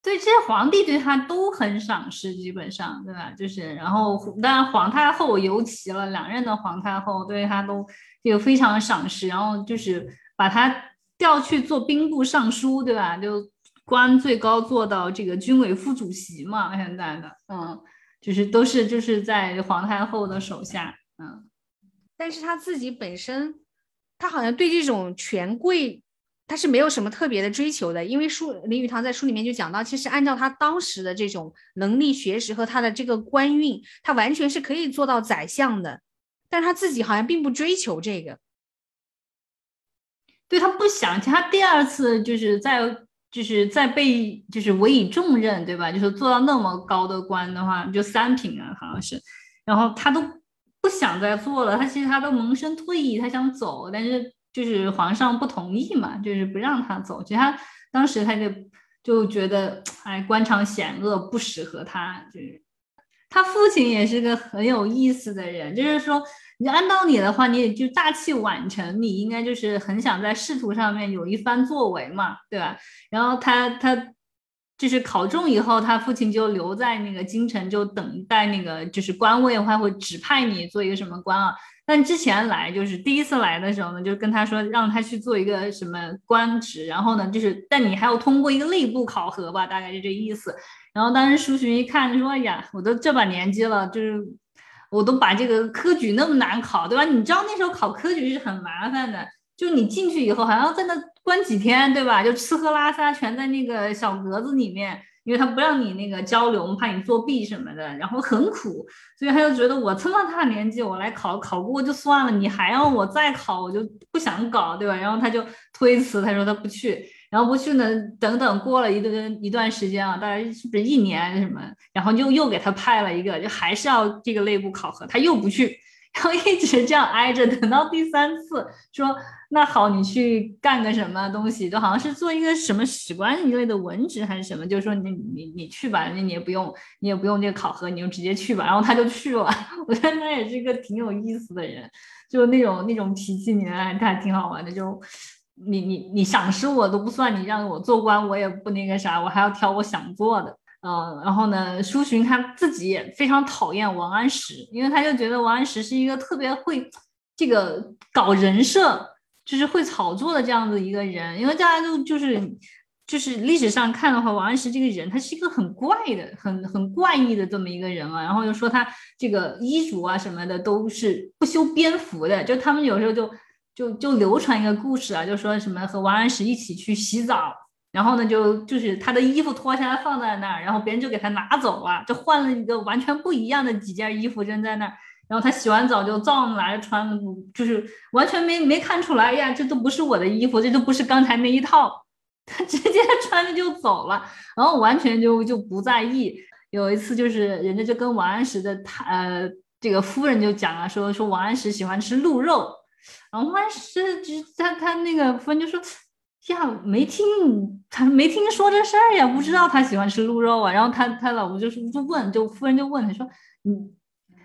对，这些皇帝对他都很赏识，基本上对吧？就是，然后当然皇太后尤其了，两任的皇太后对他都有非常赏识，然后就是把他调去做兵部尚书，对吧？就。官最高做到这个军委副主席嘛，现在的，嗯，就是都是就是在皇太后的手下，嗯，但是他自己本身，他好像对这种权贵，他是没有什么特别的追求的，因为书林语堂在书里面就讲到，其实按照他当时的这种能力、学识和他的这个官运，他完全是可以做到宰相的，但是他自己好像并不追求这个，对他不想，他第二次就是在。就是在被就是委以重任，对吧？就是做到那么高的官的话，就三品啊，好像是。然后他都不想再做了，他其实他都萌生退役，他想走，但是就是皇上不同意嘛，就是不让他走。其实他当时他就就觉得，哎，官场险恶，不适合他。就是他父亲也是个很有意思的人，就是说。你按道理的话，你也就大器晚成，你应该就是很想在仕途上面有一番作为嘛，对吧？然后他他就是考中以后，他父亲就留在那个京城，就等待那个就是官位的话会指派你做一个什么官啊？但之前来就是第一次来的时候呢，就跟他说让他去做一个什么官职，然后呢就是但你还要通过一个内部考核吧，大概就这意思。然后当时苏洵一看说：“哎呀，我都这把年纪了，就是我都把这个科举那么难考，对吧？你知道那时候考科举是很麻烦的，就你进去以后还要在那关几天，对吧？就吃喝拉撒全在那个小格子里面。”因为他不让你那个交流，怕你作弊什么的，然后很苦，所以他就觉得我这么大年纪，我来考考过就算了，你还要我再考，我就不想搞，对吧？然后他就推辞，他说他不去，然后不去呢，等等过了一段一段时间啊，大概是不是一年什么，然后又又给他派了一个，就还是要这个内部考核，他又不去。然后一直这样挨着，等到第三次说那好，你去干个什么东西，就好像是做一个什么史官一类的文职还是什么，就说你你你去吧，那你也不用你也不用这个考核，你就直接去吧。然后他就去了。我觉得他也是一个挺有意思的人，就那种那种脾气，你还他还挺好玩的。就你你你赏识我都不算，你让我做官我也不那个啥，我还要挑我想做的。嗯，然后呢，苏洵他自己也非常讨厌王安石，因为他就觉得王安石是一个特别会这个搞人设，就是会炒作的这样子一个人。因为大家都就是就是历史上看的话，王安石这个人他是一个很怪的、很很怪异的这么一个人啊。然后又说他这个衣着啊什么的都是不修边幅的，就他们有时候就就就流传一个故事啊，就说什么和王安石一起去洗澡。然后呢，就就是他的衣服脱下来放在那儿，然后别人就给他拿走了，就换了一个完全不一样的几件衣服扔在那儿。然后他洗完澡就照样拿着穿，就是完全没没看出来呀，这都不是我的衣服，这都不是刚才那一套，他直接 穿着就走了，然后完全就就不在意。有一次就是人家就跟王安石的他呃这个夫人就讲了，说说王安石喜欢吃鹿肉，然后王安石就他他那个夫人就说。呀，没听他没听说这事儿呀，不知道他喜欢吃鹿肉啊。然后他他老婆就是就问，就夫人就问他说，嗯，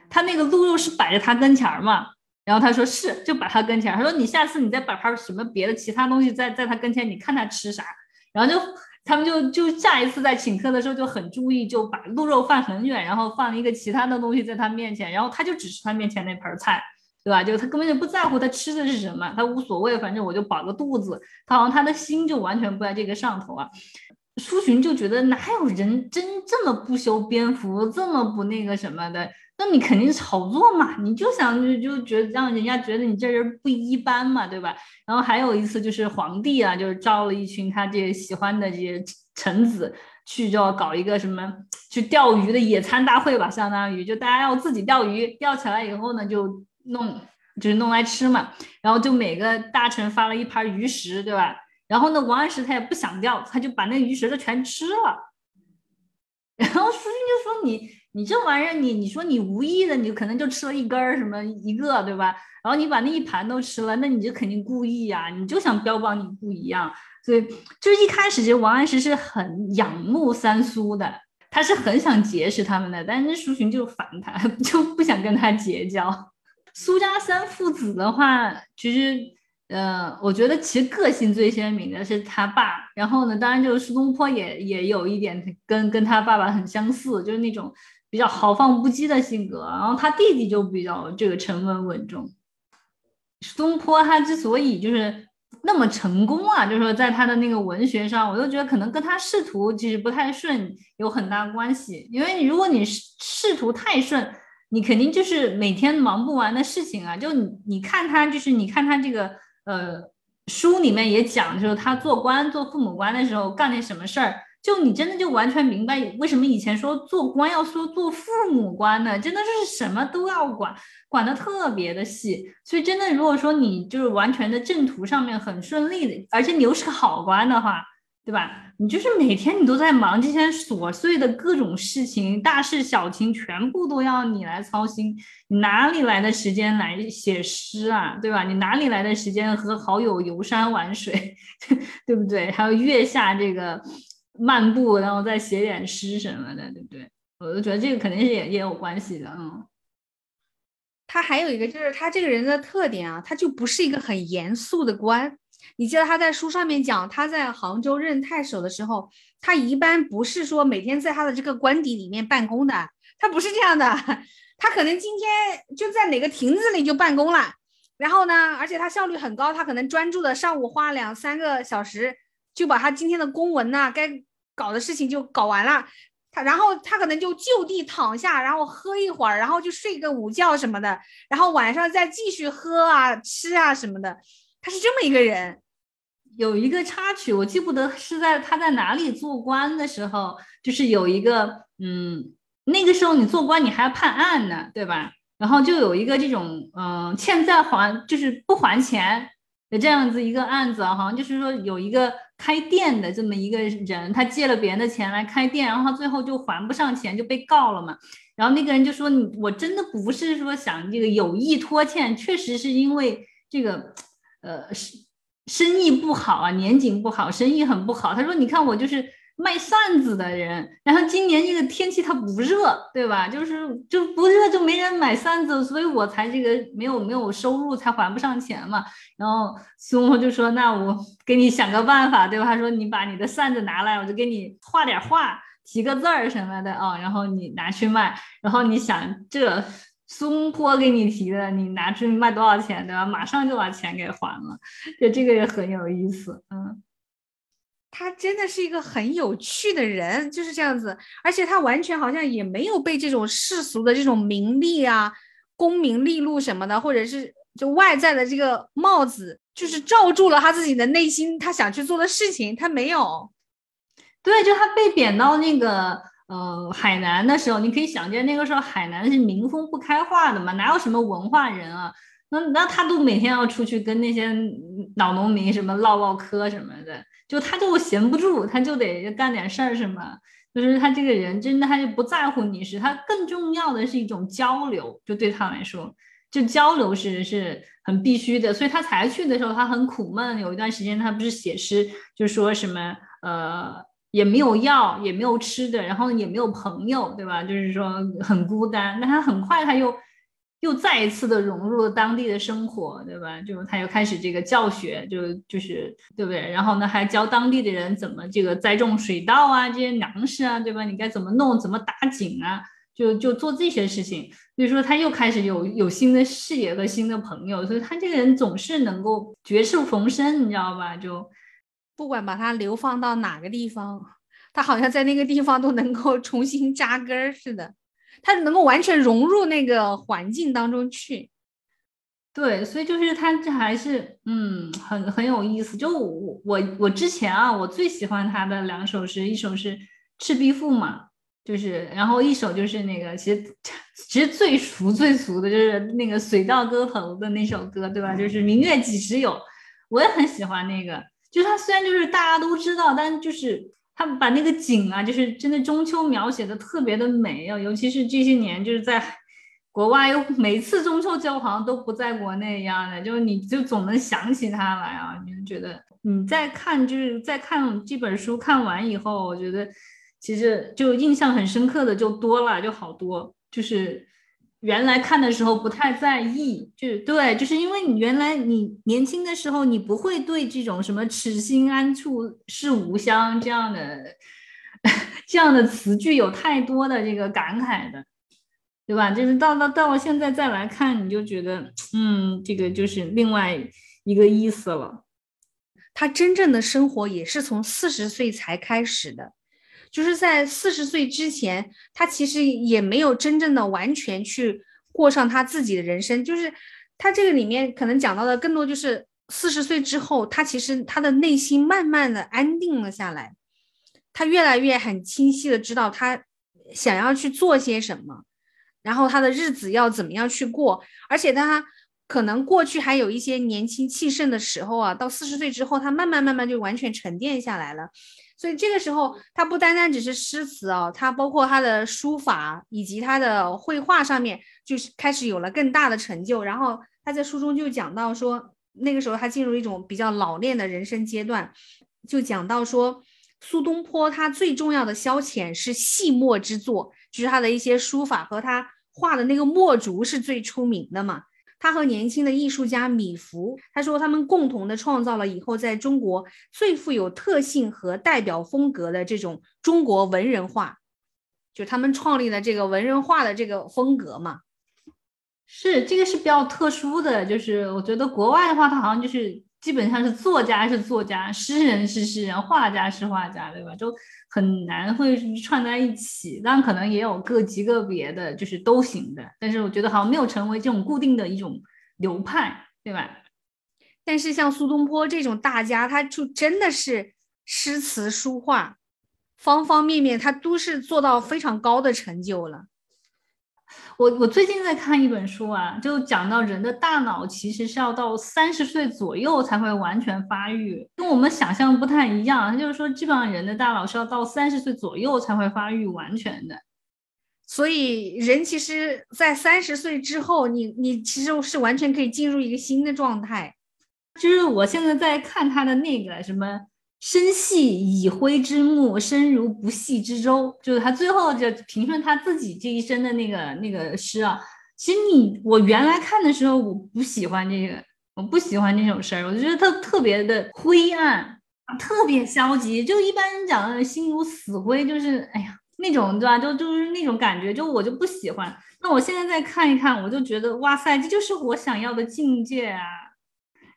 他那个鹿肉是摆在他跟前儿嘛？然后他说是，就摆他跟前儿。他说你下次你再摆盘什么别的其他东西在在他跟前，你看他吃啥。然后就他们就就下一次在请客的时候就很注意，就把鹿肉放很远，然后放一个其他的东西在他面前，然后他就只吃他面前那盘菜。对吧？就他根本就不在乎他吃的是什么，他无所谓，反正我就饱个肚子。他好像他的心就完全不在这个上头啊。苏洵就觉得哪有人真这么不修边幅，这么不那个什么的？那你肯定炒作嘛，你就想就就觉得让人家觉得你这人不一般嘛，对吧？然后还有一次就是皇帝啊，就是招了一群他这喜欢的这些臣子去，就要搞一个什么去钓鱼的野餐大会吧，相当于就大家要自己钓鱼，钓起来以后呢就。弄就是弄来吃嘛，然后就每个大臣发了一盘鱼食，对吧？然后呢，王安石他也不想钓，他就把那鱼食都全吃了。然后苏洵就说：“你你这玩意儿，你你说你无意的，你可能就吃了一根儿什么一个，对吧？然后你把那一盘都吃了，那你就肯定故意呀，你就想标榜你不一样。所以就是一开始，其实王安石是很仰慕三苏的，他是很想结识他们的，但是苏洵就烦他，就不想跟他结交。”苏家三父子的话，其实，呃，我觉得其实个性最鲜明的是他爸。然后呢，当然就是苏东坡也也有一点跟跟他爸爸很相似，就是那种比较豪放不羁的性格。然后他弟弟就比较这个沉稳稳重。苏东坡他之所以就是那么成功啊，就是说在他的那个文学上，我就觉得可能跟他仕途其实不太顺有很大关系。因为如果你仕仕途太顺，你肯定就是每天忙不完的事情啊！就你你看他，就是你看他这个呃书里面也讲，就是他做官做父母官的时候干那什么事儿，就你真的就完全明白为什么以前说做官要说做父母官呢？真的就是什么都要管，管的特别的细。所以真的，如果说你就是完全的正途上面很顺利的，而且你又是个好官的话。对吧？你就是每天你都在忙这些琐碎的各种事情，大事小情全部都要你来操心，你哪里来的时间来写诗啊？对吧？你哪里来的时间和好友游山玩水，对不对？还有月下这个漫步，然后再写点诗什么的，对不对？我就觉得这个肯定是也也有关系的，嗯。他还有一个就是他这个人的特点啊，他就不是一个很严肃的官。你记得他在书上面讲，他在杭州任太守的时候，他一般不是说每天在他的这个官邸里面办公的，他不是这样的，他可能今天就在哪个亭子里就办公了，然后呢，而且他效率很高，他可能专注的上午花两三个小时就把他今天的公文呐该搞的事情就搞完了。他然后他可能就就地躺下，然后喝一会儿，然后就睡个午觉什么的，然后晚上再继续喝啊吃啊什么的。他是这么一个人。有一个插曲，我记不得是在他在哪里做官的时候，就是有一个嗯，那个时候你做官你还要判案呢，对吧？然后就有一个这种嗯欠债还就是不还钱的这样子一个案子，好像就是说有一个。开店的这么一个人，他借了别人的钱来开店，然后他最后就还不上钱，就被告了嘛。然后那个人就说：“你我真的不是说想这个有意拖欠，确实是因为这个，呃，生生意不好啊，年景不好，生意很不好。”他说：“你看我就是。”卖扇子的人，然后今年这个天气它不热，对吧？就是就不热就没人买扇子，所以我才这个没有没有收入，才还不上钱嘛。然后孙悟空就说：“那我给你想个办法，对吧？”他说：“你把你的扇子拿来，我就给你画点画，提个字儿什么的啊，然后你拿去卖。然后你想这松坡给你提的，你拿去卖多少钱，对吧？马上就把钱给还了。就这个也很有意思，嗯。”他真的是一个很有趣的人，就是这样子，而且他完全好像也没有被这种世俗的这种名利啊、功名利禄什么的，或者是就外在的这个帽子，就是罩住了他自己的内心，他想去做的事情，他没有。对，就他被贬到那个呃海南的时候，你可以想见那个时候海南是民风不开化的嘛，哪有什么文化人啊？那那他都每天要出去跟那些老农民什么唠唠嗑什么的。就他就闲不住，他就得干点事儿，什么？就是他这个人真的，他就不在乎你是他更重要的是一种交流，就对他来说，就交流是是很必须的。所以他才去的时候，他很苦闷，有一段时间他不是写诗，就说什么呃也没有药，也没有吃的，然后也没有朋友，对吧？就是说很孤单。那他很快他又。又再一次的融入了当地的生活，对吧？就他又开始这个教学，就就是对不对？然后呢，还教当地的人怎么这个栽种水稻啊，这些粮食啊，对吧？你该怎么弄，怎么打井啊？就就做这些事情。所以说他又开始有有新的视野和新的朋友，所以他这个人总是能够绝处逢生，你知道吧？就不管把他流放到哪个地方，他好像在那个地方都能够 重新扎根似的。他能够完全融入那个环境当中去，对，所以就是他这还是嗯很很有意思。就我我我之前啊，我最喜欢他的两首诗，一首是《赤壁赋》嘛，就是然后一首就是那个其实其实最俗最俗的就是那个水调歌头的那首歌，对吧？就是明月几时有，我也很喜欢那个。就他虽然就是大家都知道，但就是。他把那个景啊，就是真的中秋描写的特别的美啊，尤其是这些年就是在国外，又每次中秋节好像都不在国内一样的，就是你就总能想起他来啊，你就觉得你在看就是在看这本书看完以后，我觉得其实就印象很深刻的就多了，就好多就是。原来看的时候不太在意，就对，就是因为你原来你年轻的时候，你不会对这种什么“此心安处是吾乡”这样的 这样的词句有太多的这个感慨的，对吧？就是到到到了现在再来看，你就觉得，嗯，这个就是另外一个意思了。他真正的生活也是从四十岁才开始的。就是在四十岁之前，他其实也没有真正的完全去过上他自己的人生。就是他这个里面可能讲到的更多，就是四十岁之后，他其实他的内心慢慢的安定了下来，他越来越很清晰的知道他想要去做些什么，然后他的日子要怎么样去过，而且他可能过去还有一些年轻气盛的时候啊，到四十岁之后，他慢慢慢慢就完全沉淀下来了。所以这个时候，他不单单只是诗词哦，他包括他的书法以及他的绘画上面，就是开始有了更大的成就。然后他在书中就讲到说，那个时候他进入一种比较老练的人生阶段，就讲到说，苏东坡他最重要的消遣是细墨之作，就是他的一些书法和他画的那个墨竹是最出名的嘛。他和年轻的艺术家米芾，他说他们共同的创造了以后在中国最富有特性和代表风格的这种中国文人画。就他们创立的这个文人画的这个风格嘛。是这个是比较特殊的，就是我觉得国外的话，它好像就是基本上是作家是作家，诗人是诗人，画家是画家，对吧？就很难会串在一起。但可能也有个极个别的，就是都行的。但是我觉得好像没有成为这种固定的一种流派，对吧？但是像苏东坡这种大家，他就真的是诗词书画方方面面，他都是做到非常高的成就了。我我最近在看一本书啊，就讲到人的大脑其实是要到三十岁左右才会完全发育，跟我们想象不太一样。他就是说，基本上人的大脑是要到三十岁左右才会发育完全的。所以人其实，在三十岁之后，你你其实是完全可以进入一个新的状态。就是我现在在看他的那个什么。身系以灰之木，身如不系之舟。就是他最后就评论他自己这一生的那个那个诗啊。其实你我原来看的时候，我不喜欢这个，我不喜欢这种事儿，我就觉得它特别的灰暗，特别消极。就一般人讲的心如死灰，就是哎呀那种对吧？就就是那种感觉，就我就不喜欢。那我现在再看一看，我就觉得哇塞，这就是我想要的境界啊。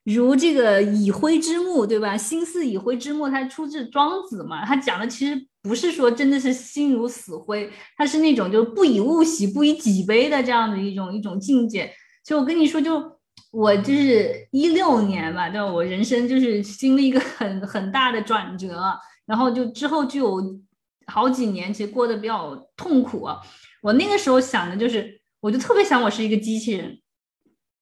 如这个以灰之木，对吧？心似以灰之木，它出自庄子嘛。他讲的其实不是说真的是心如死灰，它是那种就是不以物喜，不以己悲的这样的一种一种境界。就我跟你说，就我就是一六年吧，对吧？我人生就是经历一个很很大的转折，然后就之后就有好几年其实过得比较痛苦。我那个时候想的就是，我就特别想我是一个机器人。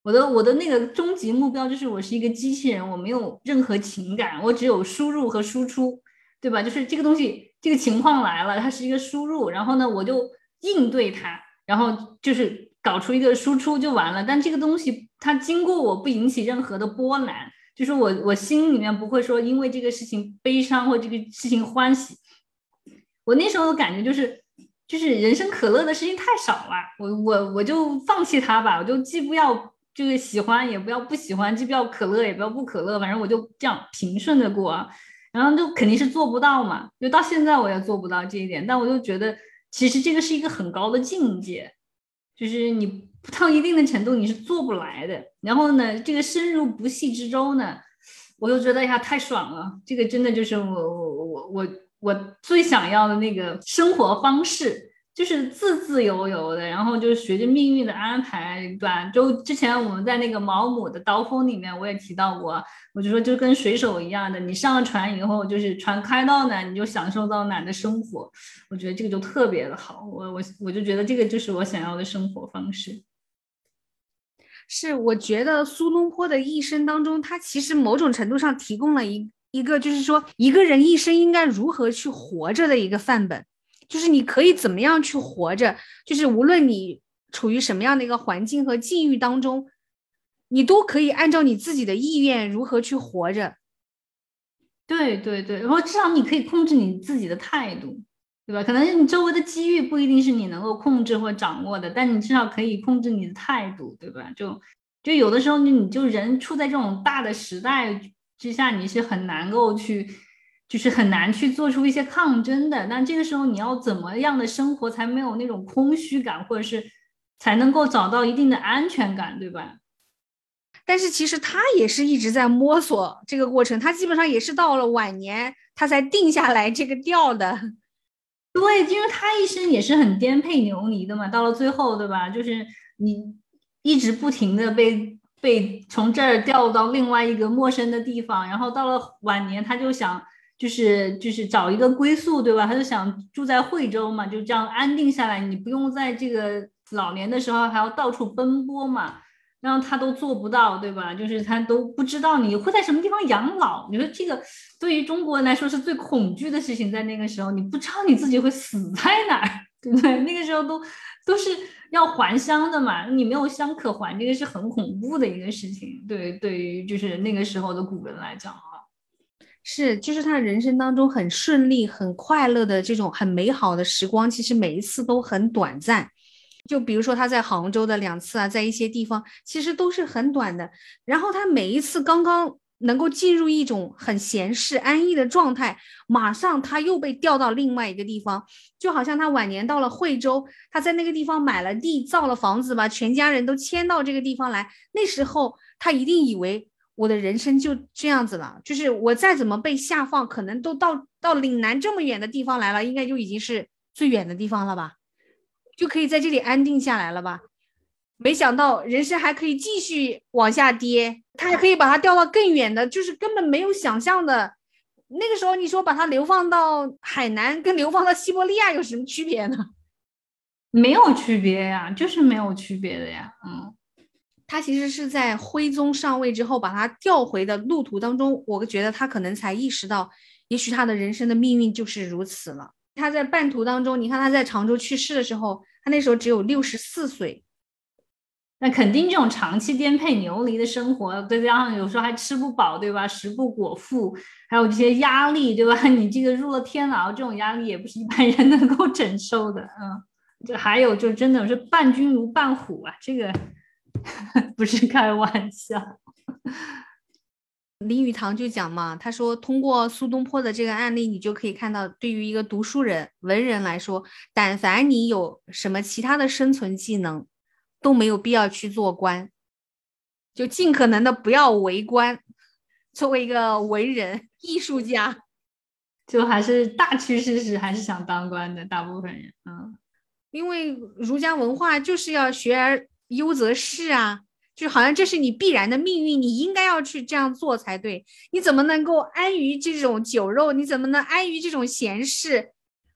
我的我的那个终极目标就是我是一个机器人，我没有任何情感，我只有输入和输出，对吧？就是这个东西，这个情况来了，它是一个输入，然后呢，我就应对它，然后就是搞出一个输出就完了。但这个东西它经过我不引起任何的波澜，就是我我心里面不会说因为这个事情悲伤或这个事情欢喜。我那时候的感觉就是就是人生可乐的事情太少了，我我我就放弃它吧，我就既不要。就是喜欢也不要不喜欢，既不要可乐也不要不可乐，反正我就这样平顺的过，然后就肯定是做不到嘛，就到现在我也做不到这一点，但我就觉得其实这个是一个很高的境界，就是你到一定的程度你是做不来的。然后呢，这个深入不系之舟呢，我就觉得呀太爽了，这个真的就是我我我我我最想要的那个生活方式。就是自自由由的，然后就是随着命运的安排，对吧？就之前我们在那个毛姆的刀锋里面，我也提到过，我就说就跟水手一样的，你上了船以后，就是船开到哪，你就享受到哪的生活。我觉得这个就特别的好，我我我就觉得这个就是我想要的生活方式。是，我觉得苏东坡的一生当中，他其实某种程度上提供了一一个，就是说一个人一生应该如何去活着的一个范本。就是你可以怎么样去活着，就是无论你处于什么样的一个环境和境遇当中，你都可以按照你自己的意愿如何去活着。对对对，然后至少你可以控制你自己的态度，对吧？可能你周围的机遇不一定是你能够控制或掌握的，但你至少可以控制你的态度，对吧？就就有的时候你你就人处在这种大的时代之下，你是很难够去。就是很难去做出一些抗争的，那这个时候你要怎么样的生活才没有那种空虚感，或者是才能够找到一定的安全感，对吧？但是其实他也是一直在摸索这个过程，他基本上也是到了晚年他才定下来这个调的。对，因为他一生也是很颠沛流离的嘛，到了最后，对吧？就是你一直不停的被被从这儿调到另外一个陌生的地方，然后到了晚年，他就想。就是就是找一个归宿，对吧？他就想住在惠州嘛，就这样安定下来，你不用在这个老年的时候还要到处奔波嘛。然后他都做不到，对吧？就是他都不知道你会在什么地方养老。你说这个对于中国人来说是最恐惧的事情，在那个时候，你不知道你自己会死在哪儿，对不对？那个时候都都是要还乡的嘛，你没有乡可还，这个是很恐怖的一个事情。对，对于就是那个时候的古人来讲。是，就是他人生当中很顺利、很快乐的这种很美好的时光，其实每一次都很短暂。就比如说他在杭州的两次啊，在一些地方其实都是很短的。然后他每一次刚刚能够进入一种很闲适安逸的状态，马上他又被调到另外一个地方，就好像他晚年到了惠州，他在那个地方买了地，造了房子，把全家人都迁到这个地方来。那时候他一定以为我的人生就这样子了，就是我再怎么被下放，可能都到到岭南这么远的地方来了，应该就已经是最远的地方了吧，就可以在这里安定下来了吧。没想到人生还可以继续往下跌，他还可以把它调到更远的，就是根本没有想象的。那个时候你说把它流放到海南，跟流放到西伯利亚有什么区别呢？没有区别呀，就是没有区别的呀。嗯，他其实是在徽宗上位之后，把他调回的路途当中，我觉得他可能才意识到，也许他的人生的命运就是如此了。他在半途当中，你看他在常州去世的时候，他那时候只有六十四岁。那肯定，这种长期颠沛流离的生活，再加上有时候还吃不饱，对吧？食不果腹，还有这些压力，对吧？你这个入了天牢，这种压力也不是一般人能够承受的。嗯，这还有就真的是伴君如伴虎啊，这个不是开玩笑。林语堂就讲嘛，他说通过苏东坡的这个案例，你就可以看到，对于一个读书人、文人来说，但凡你有什么其他的生存技能。都没有必要去做官，就尽可能的不要为官。作为一个文人、艺术家，就还是大趋势是还是想当官的。大部分人，嗯，因为儒家文化就是要学而优则仕啊，就好像这是你必然的命运，你应该要去这样做才对。你怎么能够安于这种酒肉？你怎么能安于这种闲事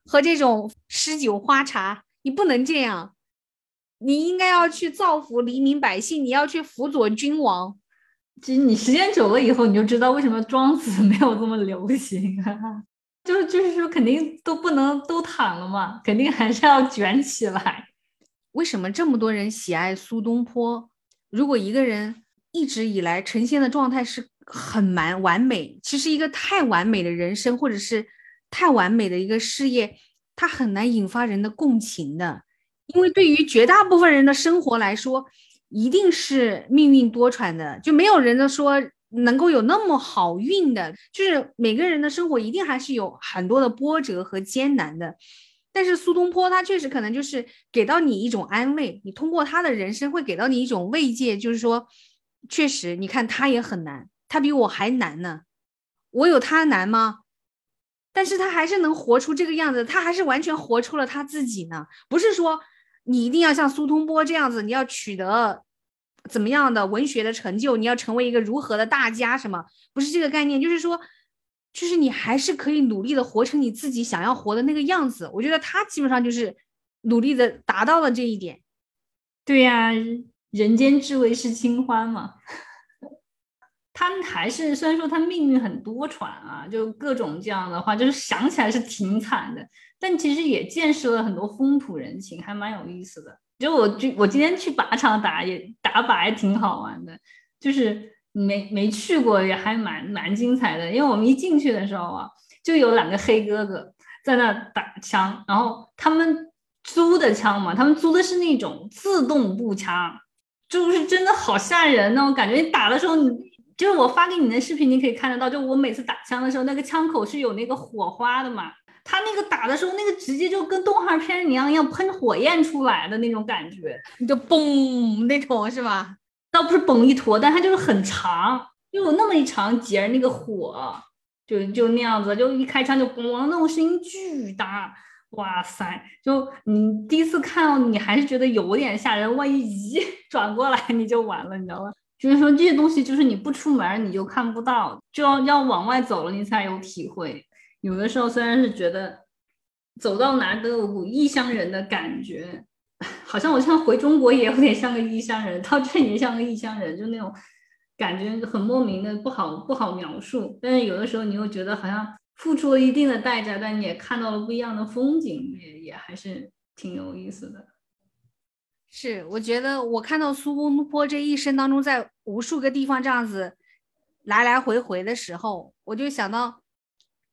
和这种诗酒花茶？你不能这样。你应该要去造福黎民百姓，你要去辅佐君王。其实你时间久了以后，你就知道为什么庄子 没有这么流行。就是就是说，肯定都不能都躺了嘛，肯定还是要卷起来。为什么这么多人喜爱苏东坡？如果一个人一直以来呈现的状态是很完完美，其实一个太完美的人生，或者是太完美的一个事业，它很难引发人的共情的。因为对于绝大部分人的生活来说，一定是命运多舛的，就没有人的说能够有那么好运的。就是每个人的生活一定还是有很多的波折和艰难的。但是苏东坡他确实可能就是给到你一种安慰，你通过他的人生会给到你一种慰藉，就是说，确实你看他也很难，他比我还难呢，我有他难吗？但是他还是能活出这个样子，他还是完全活出了他自己呢，不是说。你一定要像苏东坡这样子，你要取得怎么样的文学的成就？你要成为一个如何的大家？什么？不是这个概念，就是说，就是你还是可以努力的活成你自己想要活的那个样子。我觉得他基本上就是努力的达到了这一点。对呀，人间至味是清欢嘛。他还是虽然说他命运很多舛啊，就各种这样的话，就是想起来是挺惨的，但其实也见识了很多风土人情，还蛮有意思的。就我就我今天去靶场打也打靶也挺好玩的，就是没没去过也还蛮蛮精彩的。因为我们一进去的时候啊，就有两个黑哥哥在那打枪，然后他们租的枪嘛，他们租的是那种自动步枪，就是真的好吓人那种感觉。你打的时候你。就是我发给你的视频，你可以看得到，就我每次打枪的时候，那个枪口是有那个火花的嘛。他那个打的时候，那个直接就跟动画片一样，要喷火焰出来的那种感觉，就嘣那种是吧？倒不是嘣一坨，但它就是很长，就有那么一长节那个火，就就那样子，就一开枪就嘣，那种声音巨大，哇塞！就你第一次看到，你还是觉得有点吓人，万一一转过来你就完了，你知道吗？就是说这些东西，就是你不出门你就看不到，就要要往外走了，你才有体会。有的时候虽然是觉得走到哪都有股异乡人的感觉，好像我像回中国也有点像个异乡人，到这也像个异乡人，就那种感觉很莫名的，不好不好描述。但是有的时候你又觉得好像付出了一定的代价，但你也看到了不一样的风景，也也还是挺有意思的。是，我觉得我看到苏东坡这一生当中，在无数个地方这样子来来回回的时候，我就想到，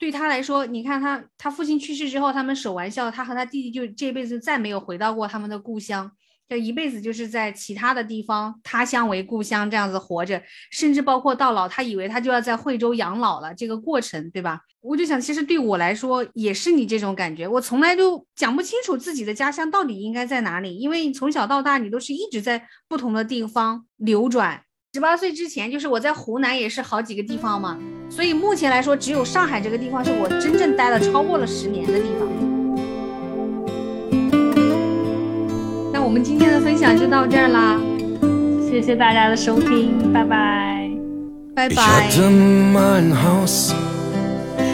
对他来说，你看他他父亲去世之后，他们守完孝，他和他弟弟就这辈子再没有回到过他们的故乡，就一辈子就是在其他的地方，他乡为故乡这样子活着，甚至包括到老，他以为他就要在惠州养老了，这个过程，对吧？我就想，其实对我来说也是你这种感觉，我从来就讲不清楚自己的家乡到底应该在哪里，因为从小到大你都是一直在不同的地方流转。十八岁之前，就是我在湖南也是好几个地方嘛，所以目前来说，只有上海这个地方是我真正待了超过了十年的地方。那我们今天的分享就到这儿啦，谢谢大家的收听，拜拜，拜拜。Ich hatte mal ein Haus,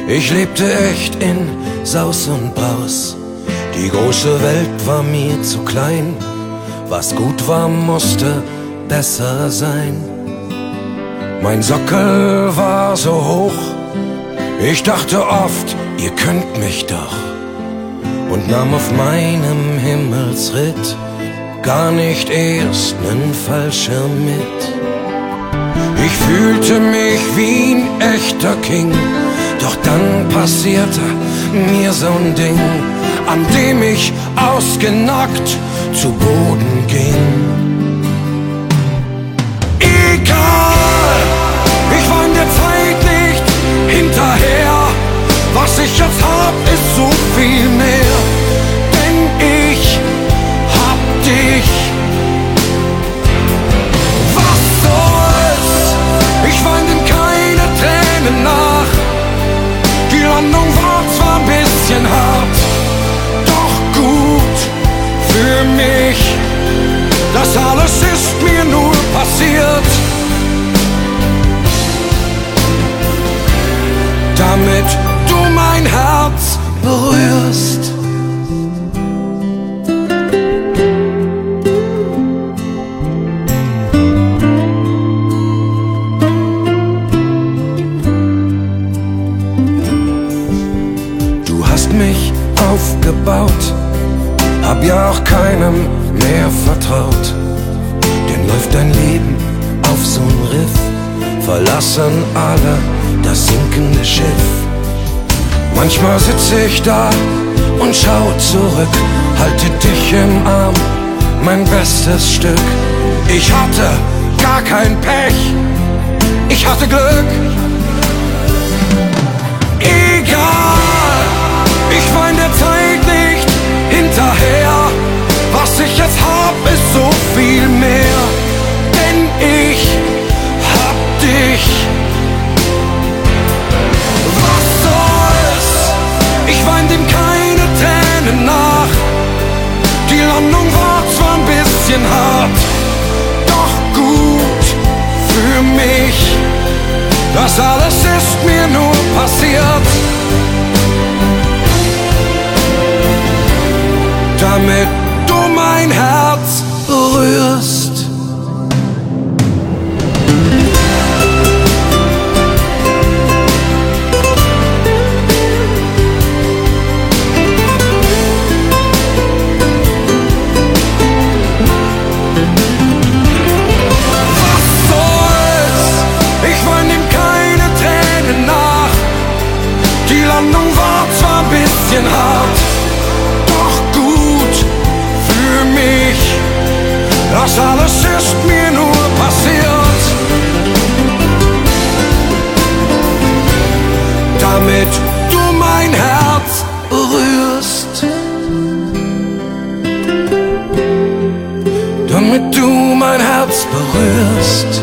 ich lebte echt in Saus und Braus. Die große Welt war mir zu klein, was gut war, musste besser sein. Mein Sockel war so hoch, ich dachte oft, ihr könnt mich doch, und nahm auf meinem Himmelsritt gar nicht erst nen Fallschirm mit. Ich fühlte mich wie ein echter King, doch dann passierte mir so ein Ding, an dem ich ausgenockt zu Boden ging. Hinterher, was ich jetzt hab, ist so viel mehr, denn ich dich. Was soll's? Ich weine keine Tränen nach. Die Landung war zwar ein bisschen hart, doch gut für mich. Das alles ist mir Damit du mein Herz berührst. aufgebaut, hab ja auch keinem mehr vertraut. Denn läuft dein Leben auf so'n Riff, verlassen alle das sinkende Schiff. Manchmal sitz ich da und schau zurück, halte dich im Arm, mein bestes Stück. Ich hatte gar kein Pech, ich hatte Glück. Egal, ich war in der Zeit nicht hinterher. Was ich jetzt hab, ist so viel mehr. Denn ich hab dich. Bisschen hart, doch gut für mich. Das alles ist mir nur passiert. damit du mein Herz berührst. Das alles ist mir nur passiert. Damit du mein Herz berührst. Damit du mein Herz berührst.